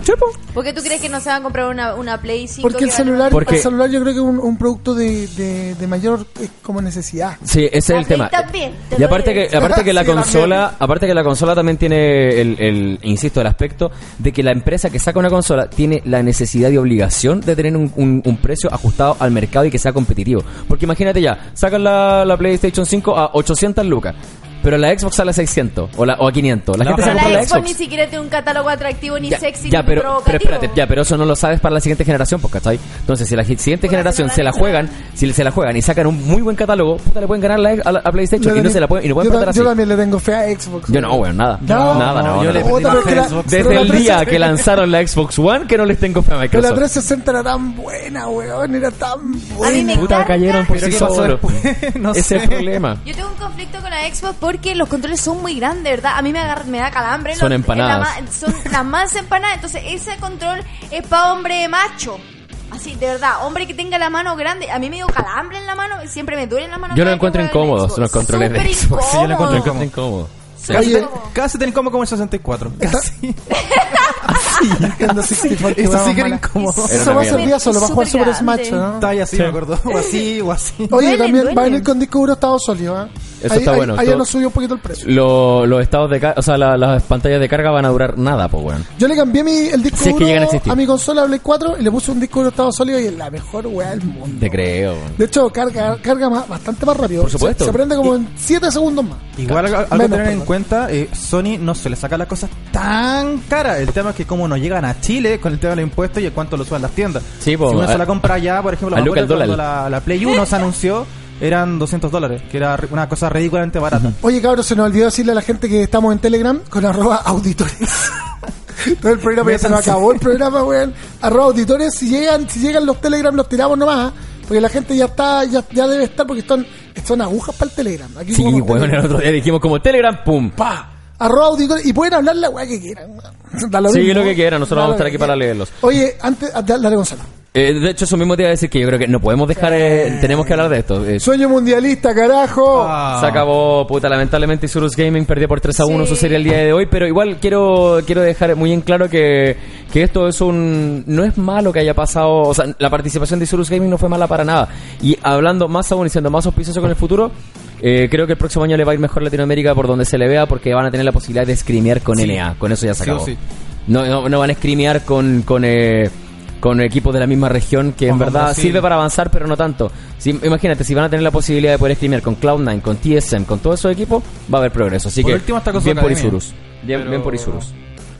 ¿Por qué tú crees que no se van a comprar una, una Play 5? Porque el vale celular, Porque- el celular yo creo que es un, un producto de, de, de mayor eh, como necesidad. Sí, ese es el La tema. Play también, te Y aparte que, aparte que la Sí, también. consola, aparte que la consola también tiene el, el, insisto, el aspecto de que la empresa que saca una consola tiene la necesidad y obligación de tener un, un- un precio ajustado al mercado y que sea competitivo. Porque imagínate ya, sacan la, la PlayStation 5 a 800 lucas. Pero la Xbox sale a 600 o, la, o a 500. La, La gente se Pero la la Xbox ni siquiera tiene un catálogo atractivo, ni Ya, sexy, ya, ni pero, pero provocativo. espérate, ya, pero eso no lo sabes para la siguiente generación, pues, ¿cachai? Entonces, si la siguiente generación se la juegan, si se la juegan y sacan un muy buen catálogo, puta, le pueden ganar la- a, a PlayStation Yo y no también- se la pueden, y no pueden yo, así. yo también le tengo fe a Xbox. Yo no, weón, nada. No, nada, no. yo pero Xbox. pero Desde el día 360 que lanzaron la Xbox One, que no les tengo fe a Pero la Microsoft. 360 era tan buena, weón. Era tan A mí buena. me Puta, cayeron por Pero sí ¿qué pasó solos. Ese sé. es el problema. Yo tengo un conflicto con la Xbox porque los controles son muy grandes, ¿verdad? A mí me, agarra, me da calambre. Son los- empanadas. la son las más empanadas. Entonces, ese control es para hombre macho. Así, de verdad, hombre que tenga la mano grande. A mí me dio calambre en la mano, siempre me duele en la mano. Yo lo encuentro incómodos, Xbox. los controles de Xbox. Sí, yo lo encuentro incómodo. incómodo. Oye, incómodo. Casi tan incómodo como el 64. Casi. 64, que Eso weón sí que era incómodo. Eso va a ser día solo, va a jugar Super Smash. ¿no? Está ahí así, me acuerdo. O así, o así. Oye, Duelen, también va a venir con disco duro estado sólido, ¿eh? Eso ahí, está ahí- bueno, Ahí todo- nos subió un poquito el precio. Lo- los estados de carga, o sea, la- las pantallas de carga van a durar nada, pues, weón. Yo le cambié mi, el disco Si es que llegan a existir. a mi consola Play 4 y le puse un disco duro estado sólido y es la mejor weá del mundo. Te creo. weón. De hecho, carga, carga más, bastante más rápido. Por supuesto. Se, se prende como en 7 segundos más. Igual algo, algo a Menos, tener en cuenta, eh, Sony no se le saca las cosas tan caras. El tema es que como no llegan a Chile con el tema de los impuestos y en cuánto lo suben las tiendas. Sí, po, si uno a- se la compra allá, por ejemplo, a me Luca acuerdo el cuando la, la Play 1 se anunció, eran 200 dólares, que era una cosa ridículamente barata. Oye, cabros, se nos olvidó decirle a la gente que estamos en Telegram con arroba auditores. Todo el programa ya se nos acabó el programa, weón. Arroba auditores, si llegan, si llegan los Telegram los tiramos nomás, ¿eh? porque la gente ya está, ya, ya debe estar porque son, son agujas para el Telegram. Aquí Sí, weón, el otro día dijimos como Telegram, pum. Pa. Arroba auditores y pueden hablar la weá que quieran. weón. Da lo Sí, mismo. lo que quieran, nosotros Da vamos a estar que aquí para leerlos. Oye, antes, dale, dale, Gonzalo. Eh, de hecho, eso mismo te iba a decir que yo creo que no podemos dejar, eh, tenemos que hablar de esto. Eh, Sueño mundialista, carajo. Ah. Se acabó, puta, lamentablemente Isurus Gaming perdió por 3 a 1 Sí. su serie el día de hoy, pero igual quiero quiero dejar muy en claro que, que esto es un... No es malo que haya pasado, o sea, la participación de Isurus Gaming no fue mala para nada. Y hablando más aún y siendo más auspicioso con el futuro, eh, creo que el próximo año le va a ir mejor a Latinoamérica por donde se le vea porque van a tener la posibilidad de scrimear con Sí. NA, con eso ya se Sí acabó. sí. No, no, no van a scrimear con... con eh, con equipos de la misma región que en verdad Brasil. sirve para avanzar pero no tanto Si- imagínate si van a tener la posibilidad de poder streamear con Cloud9 con TSM con todos esos equipos va a haber progreso así Por que último, bien por. Isurus bien, Pero- bien por Isurus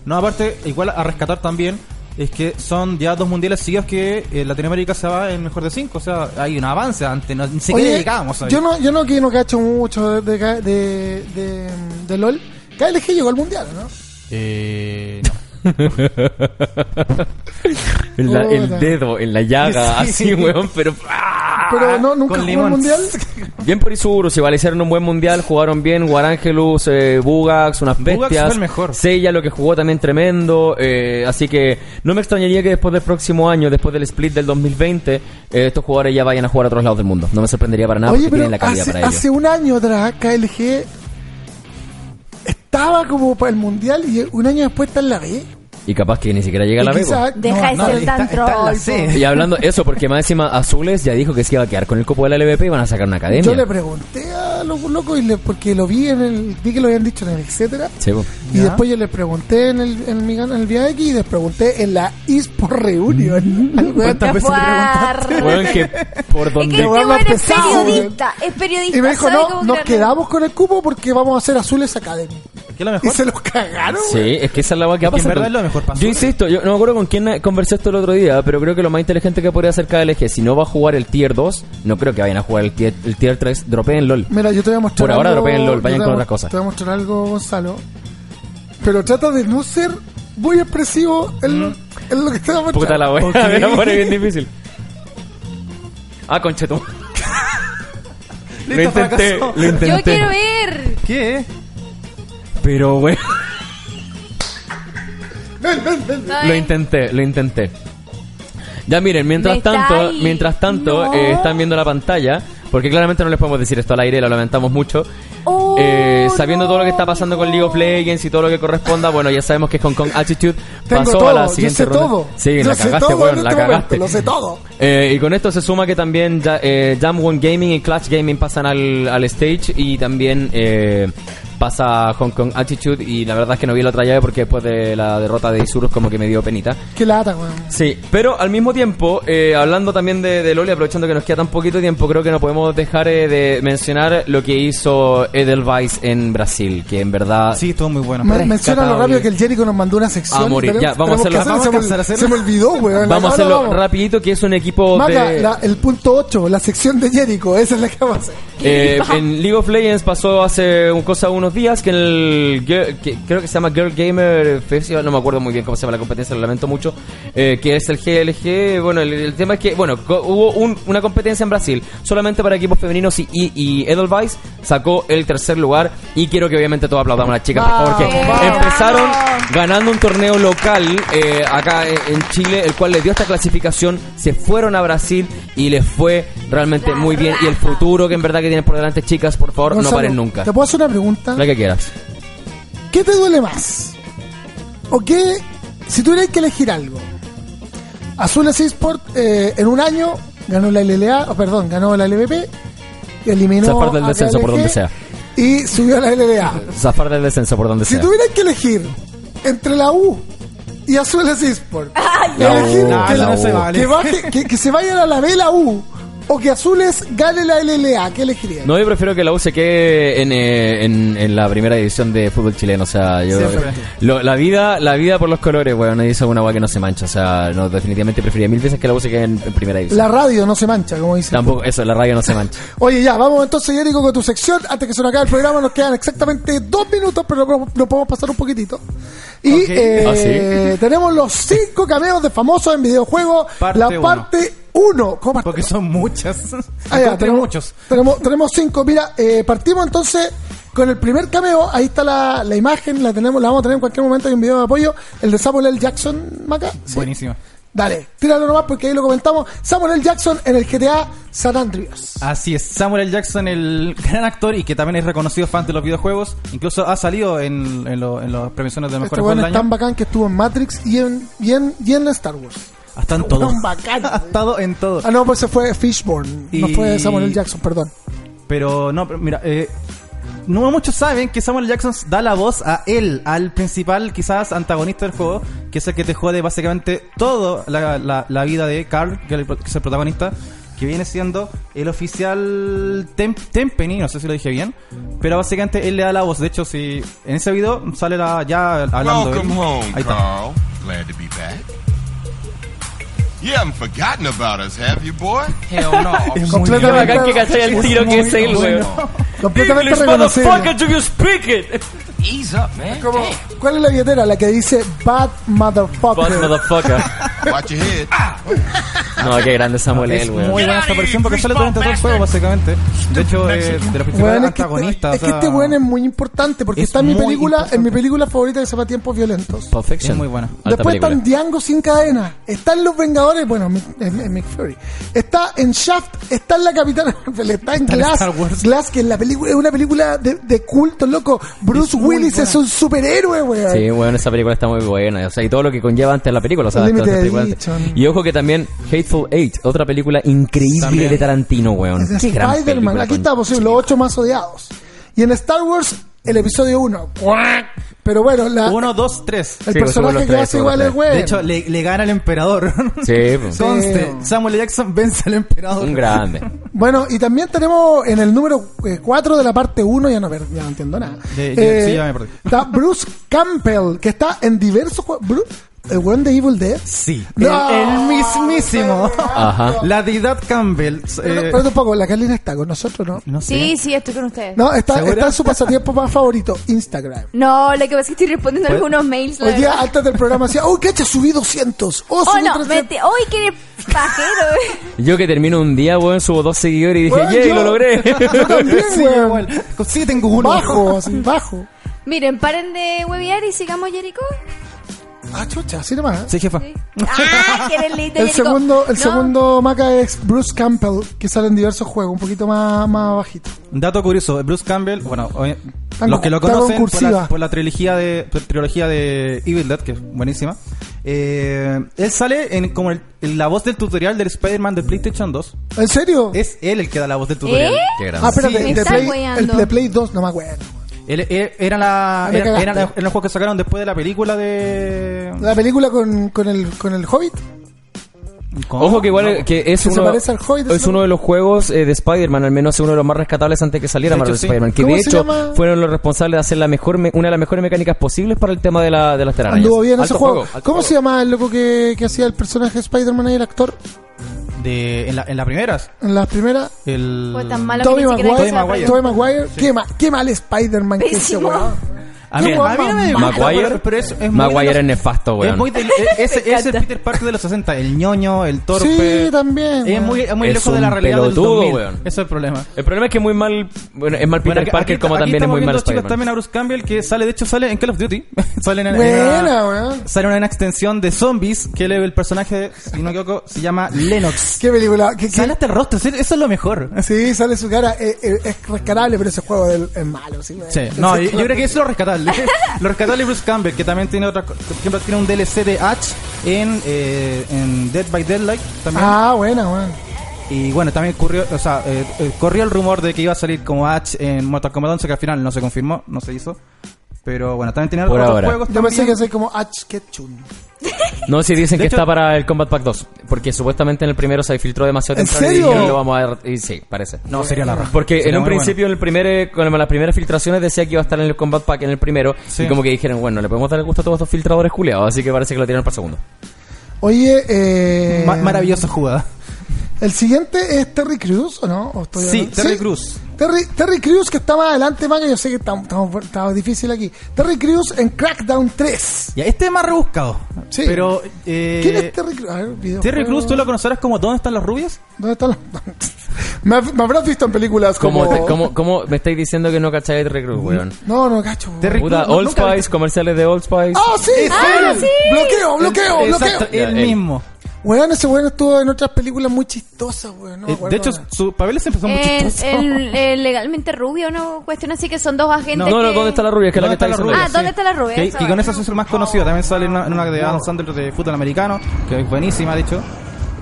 No, aparte, igual a rescatar también es que son ya dos mundiales seguidos que eh, Latinoamérica se va en mejor de cinco. O sea, hay un avance antes, no, ni siquiera Oye, llegábamos ahí. yo no, yo no que no cacho mucho de, de, de, de, de LOL. KLG llegó al mundial, ¿no? Eh, no. En la- el dedo en la llaga Sí. así weón pero ¡ah! Pero no, nunca jugó mundial. bien por Isurus igual hicieron un buen mundial jugaron bien Warangelus eh, Bugax unas Bugax bestias fue el mejor. Seiya lo que jugó también tremendo eh, así que no me extrañaría que después del próximo año después del split del 2020 eh, estos jugadores ya vayan a jugar a otros lados del mundo no me sorprendería para nada Oye, porque pero tienen la calidad hace, para ello hace un año atrás KLG estaba como para el mundial y un año después está en la B. Y capaz que ni siquiera llega a la Y B. quizá- Deja de ser no, tan troll. Y hablando eso, porque más encima Azules ya dijo que se iba a quedar con el cupo de la LVP y van a sacar una academia. Yo le pregunté a los locos y le, porque lo vi en el, vi que lo habían dicho en el etcétera. Sí. Y Ya. después yo les pregunté en el, en, mi, en el VIX y les pregunté en la eSport Reunion. ¿Cuántas veces le preguntaste? Por Es que donde... este es periodista, es periodista. Y me dijo, no, nos quedamos con el cupo porque vamos a hacer Azules Academy. ¿Qué es lo Y mejor? se los cagaron, Sí, es que esa es la weá que Es que en pasa. verdad es lo mejor para Yo insisto, yo no me acuerdo con quién conversé esto el otro día, pero creo que lo más inteligente que podría hacer KLG, si no va a jugar el tier 2, no creo que vayan a jugar el tier, el tier 3, dropeen LOL. Mira, yo te voy a mostrar Por ahora algo, dropeen LOL, vayan con otras cosas. Te voy a mostrar algo, Gonzalo. Pero trata de no ser muy expresivo en, en lo que te voy a mostrar. Puta la weá, Ok. me la pone bien difícil. Ah, conchetum. lo Listo, intenté, lo intenté. Yo quiero ver. ¿Qué? Pero weón. Ven, ven, ven. Lo intenté, lo intenté. Ya miren, mientras tanto, mientras tanto No. eh, están viendo la pantalla, porque claramente no les podemos decir esto al aire, lo lamentamos mucho. Oh, Eh, sabiendo todo lo que está no, pasando con League of Legends y todo lo que corresponda, bueno, ya sabemos que Hong Kong Attitude Tengo pasó todo, a la yo siguiente sé ronda. todo. Sí, Yo la sé cagaste, todo la este momento, cagaste. Lo sé todo. Eh, y con esto se suma que también ya, eh, Jam One Gaming y Clutch Gaming pasan al, al stage y también eh, pasa Hong Kong Attitude y la verdad es que no vi la otra llave porque después de la derrota de Isurus como que me dio penita. Qué lata, weón. Sí, pero al mismo tiempo, eh, hablando también de, de Loli, aprovechando que nos queda tan poquito tiempo, creo que no podemos dejar eh, de mencionar lo que hizo Edelweiss en Brasil, que en verdad... Sí, estuvo muy bueno. Me, menciona lo rápido que el Jericho nos mandó una sección. A morir. Tenemos- Ya, vamos a hacerlo. hacerlo. Vamos a Se me- hacerlo. Se me olvidó, weón. Vamos a hacerlo vamos. rapidito, que es un equipo Maca, de... la- el punto 8, la sección de Jericho, esa es la que vamos a hacer. Eh, en League of Legends pasó hace un cosa unos días que en el Girl- que creo que se llama Girl Gamer Festival, no me acuerdo muy bien cómo se llama la competencia, lo lamento mucho, eh, que es el GLG. Bueno, el, el tema es que bueno hubo un- una competencia en Brasil solamente para equipos femeninos y, y, y Edelweiss sacó el tercer lugar y quiero que obviamente todos aplaudamos a las chicas por favor, que Vamos. empezaron ganando un torneo local eh, acá en Chile, el cual les dio esta clasificación, se fueron a Brasil y les fue realmente muy bien. Y el futuro que en verdad que tienen por delante, chicas, por favor, no paren nunca. ¿Te puedo hacer una pregunta? La que quieras. ¿Qué te duele más? ¿O qué, si tuvieras que elegir algo? Azules Esport eh, en un año ganó la LLA, o perdón, ganó la LVP, eliminó Zafar del a descenso por donde sea. Y subió a la LLA. Zafar del descenso por donde Si sea. tuvieras que elegir entre la U y no, no que baje- que- que se vayan a la B la U o que Azules gane la LLA, ¿qué elegirías? No, yo prefiero que la U se quede en, eh, en, en la primera división de fútbol chileno. O sea, yo. Lo- la vida la vida por los colores, weón. Nadie dice una agua que no se mancha. O sea, no, definitivamente preferiría mil veces que la U se quede en, en primera división. La radio no se mancha, como dice. Tampoco, eso, la radio no se mancha. Oye, ya, vamos entonces, Jerico, con tu sección. Antes que se nos acabe el programa, nos quedan exactamente dos minutos, pero no- nos podemos pasar un poquitito. Y Ok. eh, Ah, tenemos los cinco cameos de famosos en videojuegos. Parte la parte uno. ¿Cómo parte? Porque son muchas. Ah, ya, tenemos, muchos. Tenemos, tenemos cinco. Mira, eh, partimos entonces con el primer cameo. Ahí está la, la imagen, la tenemos, la vamos a tener en cualquier momento. Hay un video de apoyo. El de Samuel L. Jackson, Maca. Sí. Buenísimo. Dale, tíralo nomás porque ahí lo comentamos. Samuel L. Jackson en el GTA San Andreas. Así es, Samuel L. Jackson, el gran actor y que también es reconocido fan de los videojuegos. Incluso ha salido en, en, lo- en las premiaciones de Este mejores juegos weón del es tan bacán que estuvo en Matrix y en, y en, y en Star Wars. Ha estado en todo. bacán. Ha estado en todo. Ah, no, pues se fue Fishborn. No Y- fue Samuel L. Jackson, perdón. Pero no, pero mira, eh, no muchos saben que Samuel. Jackson da la voz a él, al principal, quizás antagonista del juego, que es el que te jode básicamente toda la, la- la vida de Carl, que es el, protagonista, que viene siendo el oficial Tem Tempeni, no sé si lo dije bien, pero básicamente él le da la voz. De hecho, si en ese video sale la, ya hablando. Welcome él. home, Ahí está. Carl. Glad to be back. You haven't forgotten about us, have you, boy? Hell no. Es Completamente- muy Qué bacán que cachai el tiro que es él, bueno. weón. Completamente English, reconocible. motherfucker, do you speak it? Ease up, man. Como. ¿Cuál es la billetera? La que dice Bad Motherfucker. Bad motherfucker. Watch your head. No, qué grande Samuel Es L, muy weón. buena esta aparición porque sale durante todo el juego, básicamente. De hecho, eh, de los principales Weón, es que, antagonistas. es que o sea, este weón es muy importante porque es está en mi muy película, importante. en mi película favorita que se llama Tiempos Violentos. Pulp Fiction. Es muy buena. Alta Después película. están Django sin cadena, está en Los Vengadores, bueno, en, en- en Mick Fury. Está en Shaft, está en La Capitana Marvel, está en Está Glass, Star Wars. Glass, que es la película, es una película de, de culto, loco. Bruce Es Willis buena. es un superhéroe, weón. Sí, bueno, esa película está muy buena. O sea, y todo lo que conlleva antes la película. O sea. Y ojo que también Hateful Eight, otra película increíble También. de Tarantino, weón. Es Spider-Man, aquí con- está, pues, sí, los ocho más odiados. Y en Star Wars, el episodio 1. Pero bueno, la, Uno, dos, tres. el Sí, pues, personaje que hace igual es weón. De hecho, le, le gana al emperador. Sí, pues, Conste, Samuel L. Jackson vence al emperador. un grande. Bueno, y también tenemos en el número 4 de la parte 1, ya no, ver- ya no entiendo nada. De- ya- sí, ya me perdí. Está Bruce Campbell, que está en diversos juegos. Bru- ¿El weón de Evil Dead? Sí. No, el, el mismísimo. Ajá. La deidad Campbell. Eh, pero un poco, la Carlina está con nosotros, ¿no? no sé. Sí, sí, estoy con ustedes. No, está, ¿Segura? está en su pasatiempo más favorito, Instagram. No, lo que pasa es que estoy respondiendo Pues, algunos mails. Hoy día, antes del programa, decía, ¡Oh, cacha, subí 200! ¡Oh, Oh, subí no, 300! mete. ¡Uy, qué pajero! Yo que termino un día, weón, subo dos seguidores y dije, Weón, ¡yay, yo- lo logré! Yo también, Sí, weón. igual. Sí, tengo uno. Bajo, así, bajo. Miren, paren de huevear y sigamos, Jericho. Ah, chucha, así nomás. ¿eh? Sí, jefa. ¡Ah, lindo, El segundo, el No, segundo maca es Bruce Campbell, que sale en diversos juegos, un poquito más, más bajito. Dato curioso, Bruce Campbell, bueno, los que lo conocen por la, por la trilogía de por la trilogía de Evil Dead, que es buenísima. eh, él sale en como el- en la voz del tutorial del Spider-Man de PlayStation 2. ¿En serio? Es él el que da la voz del tutorial. ¿Eh? Ah, espérate, Me el, de Play, el de Play 2, no me acuerdo. Él, él- era la Me era, era la- era el juego que sacaron después de la película de La película con, con, el, con el Hobbit. ¿Cómo? Ojo que igual No. que es Que uno, parece al Hobbit, es ¿no? uno de los juegos eh, de Spider-Man, al menos es uno de los más rescatables antes que saliera Marvel sí. Spider-Man, que ¿Cómo de hecho llama? fueron los responsables de hacer la mejor me- una de las mejores mecánicas posibles para el tema de, la, de las telarañas. Anduvo bien ese juego. alto ¿Cómo juego. se llama el loco que, que hacía el personaje de Spider-Man ahí, el actor? De en la en las primeras En las primeras. el Fue tan malo Tobey que ni siquiera Maguire. Tobey Maguire. ¿Qué, ma- qué mal Spider-Man que ese Pésimo. weón. A mí, a mí no me Maguire, pero- es, es Maguire los- es nefasto, weón. Es muy del- e- ese, ese es el Peter Parker de los 60, el ñoño, el torpe. Sí, también. Es muy, es muy Es lejos de la realidad del pelotudo, 2000. weón. Ese es el problema. El problema es que es muy mal, bueno, es mal Peter Bueno, Parker aquí- como aquí también es muy mal viendo, chicos, Spider-Man. también a Bruce Campbell que sale, de hecho sale en Call of Duty. sale en, en Buena, una, weón. sale en una extensión de zombies que le- el personaje, si no me equivoco, se llama Lennox. ¿Qué película? ¿Qué, qué? Sale hasta el rostro, eso es lo mejor. Sí, sale su cara. eh, eh, es rescatable, pero ese juego del- es malo. Sí, Sí, no, yo, yo creo que eso es lo rescatable. Lo rescatable es Bruce Campbell, que también tiene otra, ejemplo, tiene un DLC de en, eh, en Dead by Deadlight también. Ah, buena, weón. Y bueno, también ocurrió, o sea, eh, eh, corrió el rumor de que iba a salir como Ash en Mortal Kombat 11, que al final no se confirmó, no se hizo. Pero bueno, también tenía Por otros ahora. juegos Yo pensé también. que soy como Ash Ketchum. No, si dicen De que hecho- está para el Combat Pack 2, porque supuestamente en el primero se filtró demasiado ¿En temprano y serio? dijeron, lo vamos a dar- y sí, parece. No, sería la raja. Porque Sería en un muy principio, en el primer, eh, con las primeras filtraciones decía que iba a estar en el Combat Pack en el primero, Sí. y como que dijeron, bueno, le podemos dar el gusto a todos estos filtradores culiados, así que parece que lo tienen para el segundo. Oye, eh. bueno. Ma- maravillosa jugada. El siguiente es Terry Crews, ¿o no? ¿O estoy Sí? Terry Crews. Terry, Terry Crews, que está más adelante, man, que yo sé que estamos difícil aquí. Terry Crews en Crackdown 3. Ya, este es más rebuscado. Sí. Pero. Eh, ¿Quién es Terry Crews? A ver, videojuego. Terry Crews, ¿tú lo conocerás como ¿Dónde están las rubias? ¿Dónde están los.? me, me habrás visto en películas como. ¿Cómo, te- cómo- cómo me estáis diciendo que no cacháis de Recruit, weón? No, no, cacho. Terry Puta, Crews, no- Old nunca- Spice, comerciales de Old Spice. ¡Ah, sí! Ah, sí. sí. Bloqueo, bloqueo, Exacto, bloqueo. él. mismo. Weón, ese weón estuvo en otras películas muy chistosas, weón. No Eh, de hecho, sus papeles siempre son muy chistosos. el- el legalmente rubio, ¿no? Cuestión así que son dos agentes. No, no, que- ¿dónde está la rubia? Que es la que ¿Dónde está está la rubia? Ah, ¿dónde está la rubia? Que, que con esa es el más conocido. También sale en una, en una de Adam Sandler de fútbol americano, que es buenísima, de hecho.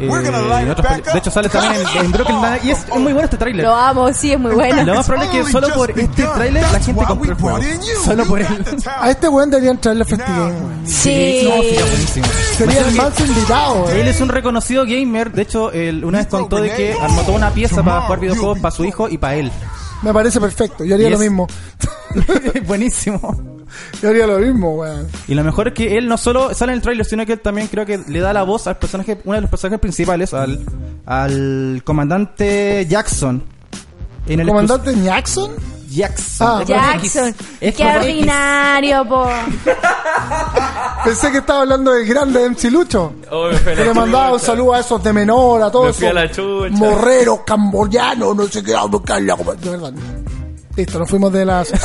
Eh, en peli- de hecho, sale también en, en Brooklyn Nine- Y es, es muy bueno este tráiler. Lo amo, sí, es muy bueno. Lo más probable es que solo por este tráiler la gente compró el juego. Solo por él. A este weón deberían traerle a Festigame, weón. Sí. No, sería buenísimo. Sería el más invitado, Él weón. es un reconocido gamer. De hecho, él una vez contó de que armó toda una pieza para jugar videojuegos para su hijo y para él. Me parece perfecto. Yo haría lo es- mismo. buenísimo. Yo haría lo mismo, weón. Y lo mejor es que él no solo sale en el tráiler, sino que él también creo que le da la voz al personaje, uno de los personajes principales, al, al comandante Jackson. En el ¿Comandante Jackson? Jackson. Ah. Jackson. Es Qué ordinario, po. Pensé que estaba hablando del grande MC Lucho. Oh, me fui a la Que le mandaba un chucha. saludo a esos de menor, a Me todos fui a esos la chucha. morreros, camboyanos, no sé qué, a buscarla. De verdad. Listo, nos fuimos de las...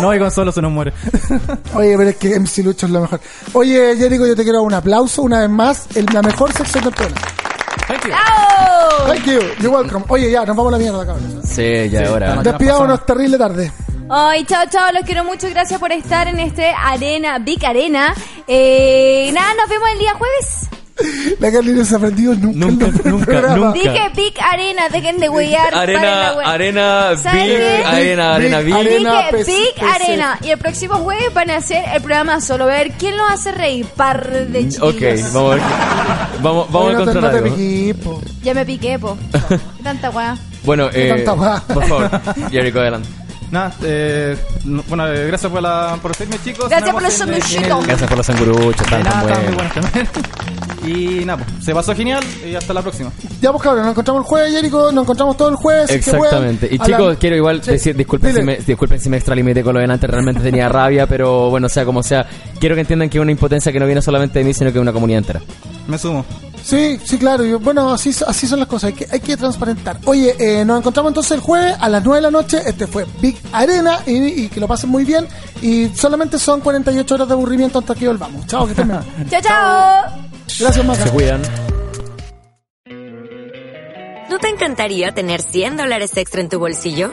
No, y Gonzalo se nos muere. Oye, pero es que MC Lucho es lo mejor. Oye, Jericho, yo te quiero dar un aplauso una vez más. El, la mejor sección del programa. ¡Bravo! Thank you, you're welcome. Oye, ya, nos vamos a la mierda, cabrón. Sí, ya ahora. Despidámonos terrible tarde. Ay, chao, chao, los quiero mucho. Gracias por estar en este Arena, Big Arena. Eh, nada, nos vemos el día jueves. La Carly no se ha aprendido nunca. Nunca, nunca, nunca. Dije Big Arena, dejen de huear. Arena, arena, ¿Sabes big, arena, arena, Big, arena. Dije Big. Arena. Y el próximo jueves van a hacer el programa solo. ver quién nos hace reír. Par de chiquillos. Ok, vamos a ver. Vamos, vamos a encontrar algo. Ya me piqué, po. Qué Tanta weá. Bueno, eh, por favor, Jericho, adelante. Nada, eh, no- bueno, eh, gracias por, la, por recibirme, chicos. Gracias Nos por los vemos en- en sanduchitos. el- Gracias por los sanguruchos, tan, tan nada, estaban muy buenos. buenos también. Y nada, pues, se pasó genial y hasta la próxima. Ya, pues cabrón, nos encontramos el jueves, Jericho. Nos encontramos todo el jueves. que Exactamente. puedan. Y A la- chicos, quiero igual Sí, decir, disculpen si, dile. me, disculpen si me extralimité con lo delante, realmente tenía rabia, pero bueno, sea como sea, quiero que entiendan que es una impotencia que no viene solamente de mí, sino que de una comunidad entera. Me sumo. Sí, sí, claro. y bueno, así, así son las cosas. Hay que, hay que transparentar. Oye, eh, nos encontramos entonces el jueves a las 9 de la noche. Este fue Big Arena y, y que lo pasen muy bien. Y solamente son 48 horas de aburrimiento hasta que volvamos. Chao, que estén bien. Chao, chao. Gracias, Maca. Se cuidan. ¿No te encantaría tener 100 dólares extra en tu bolsillo?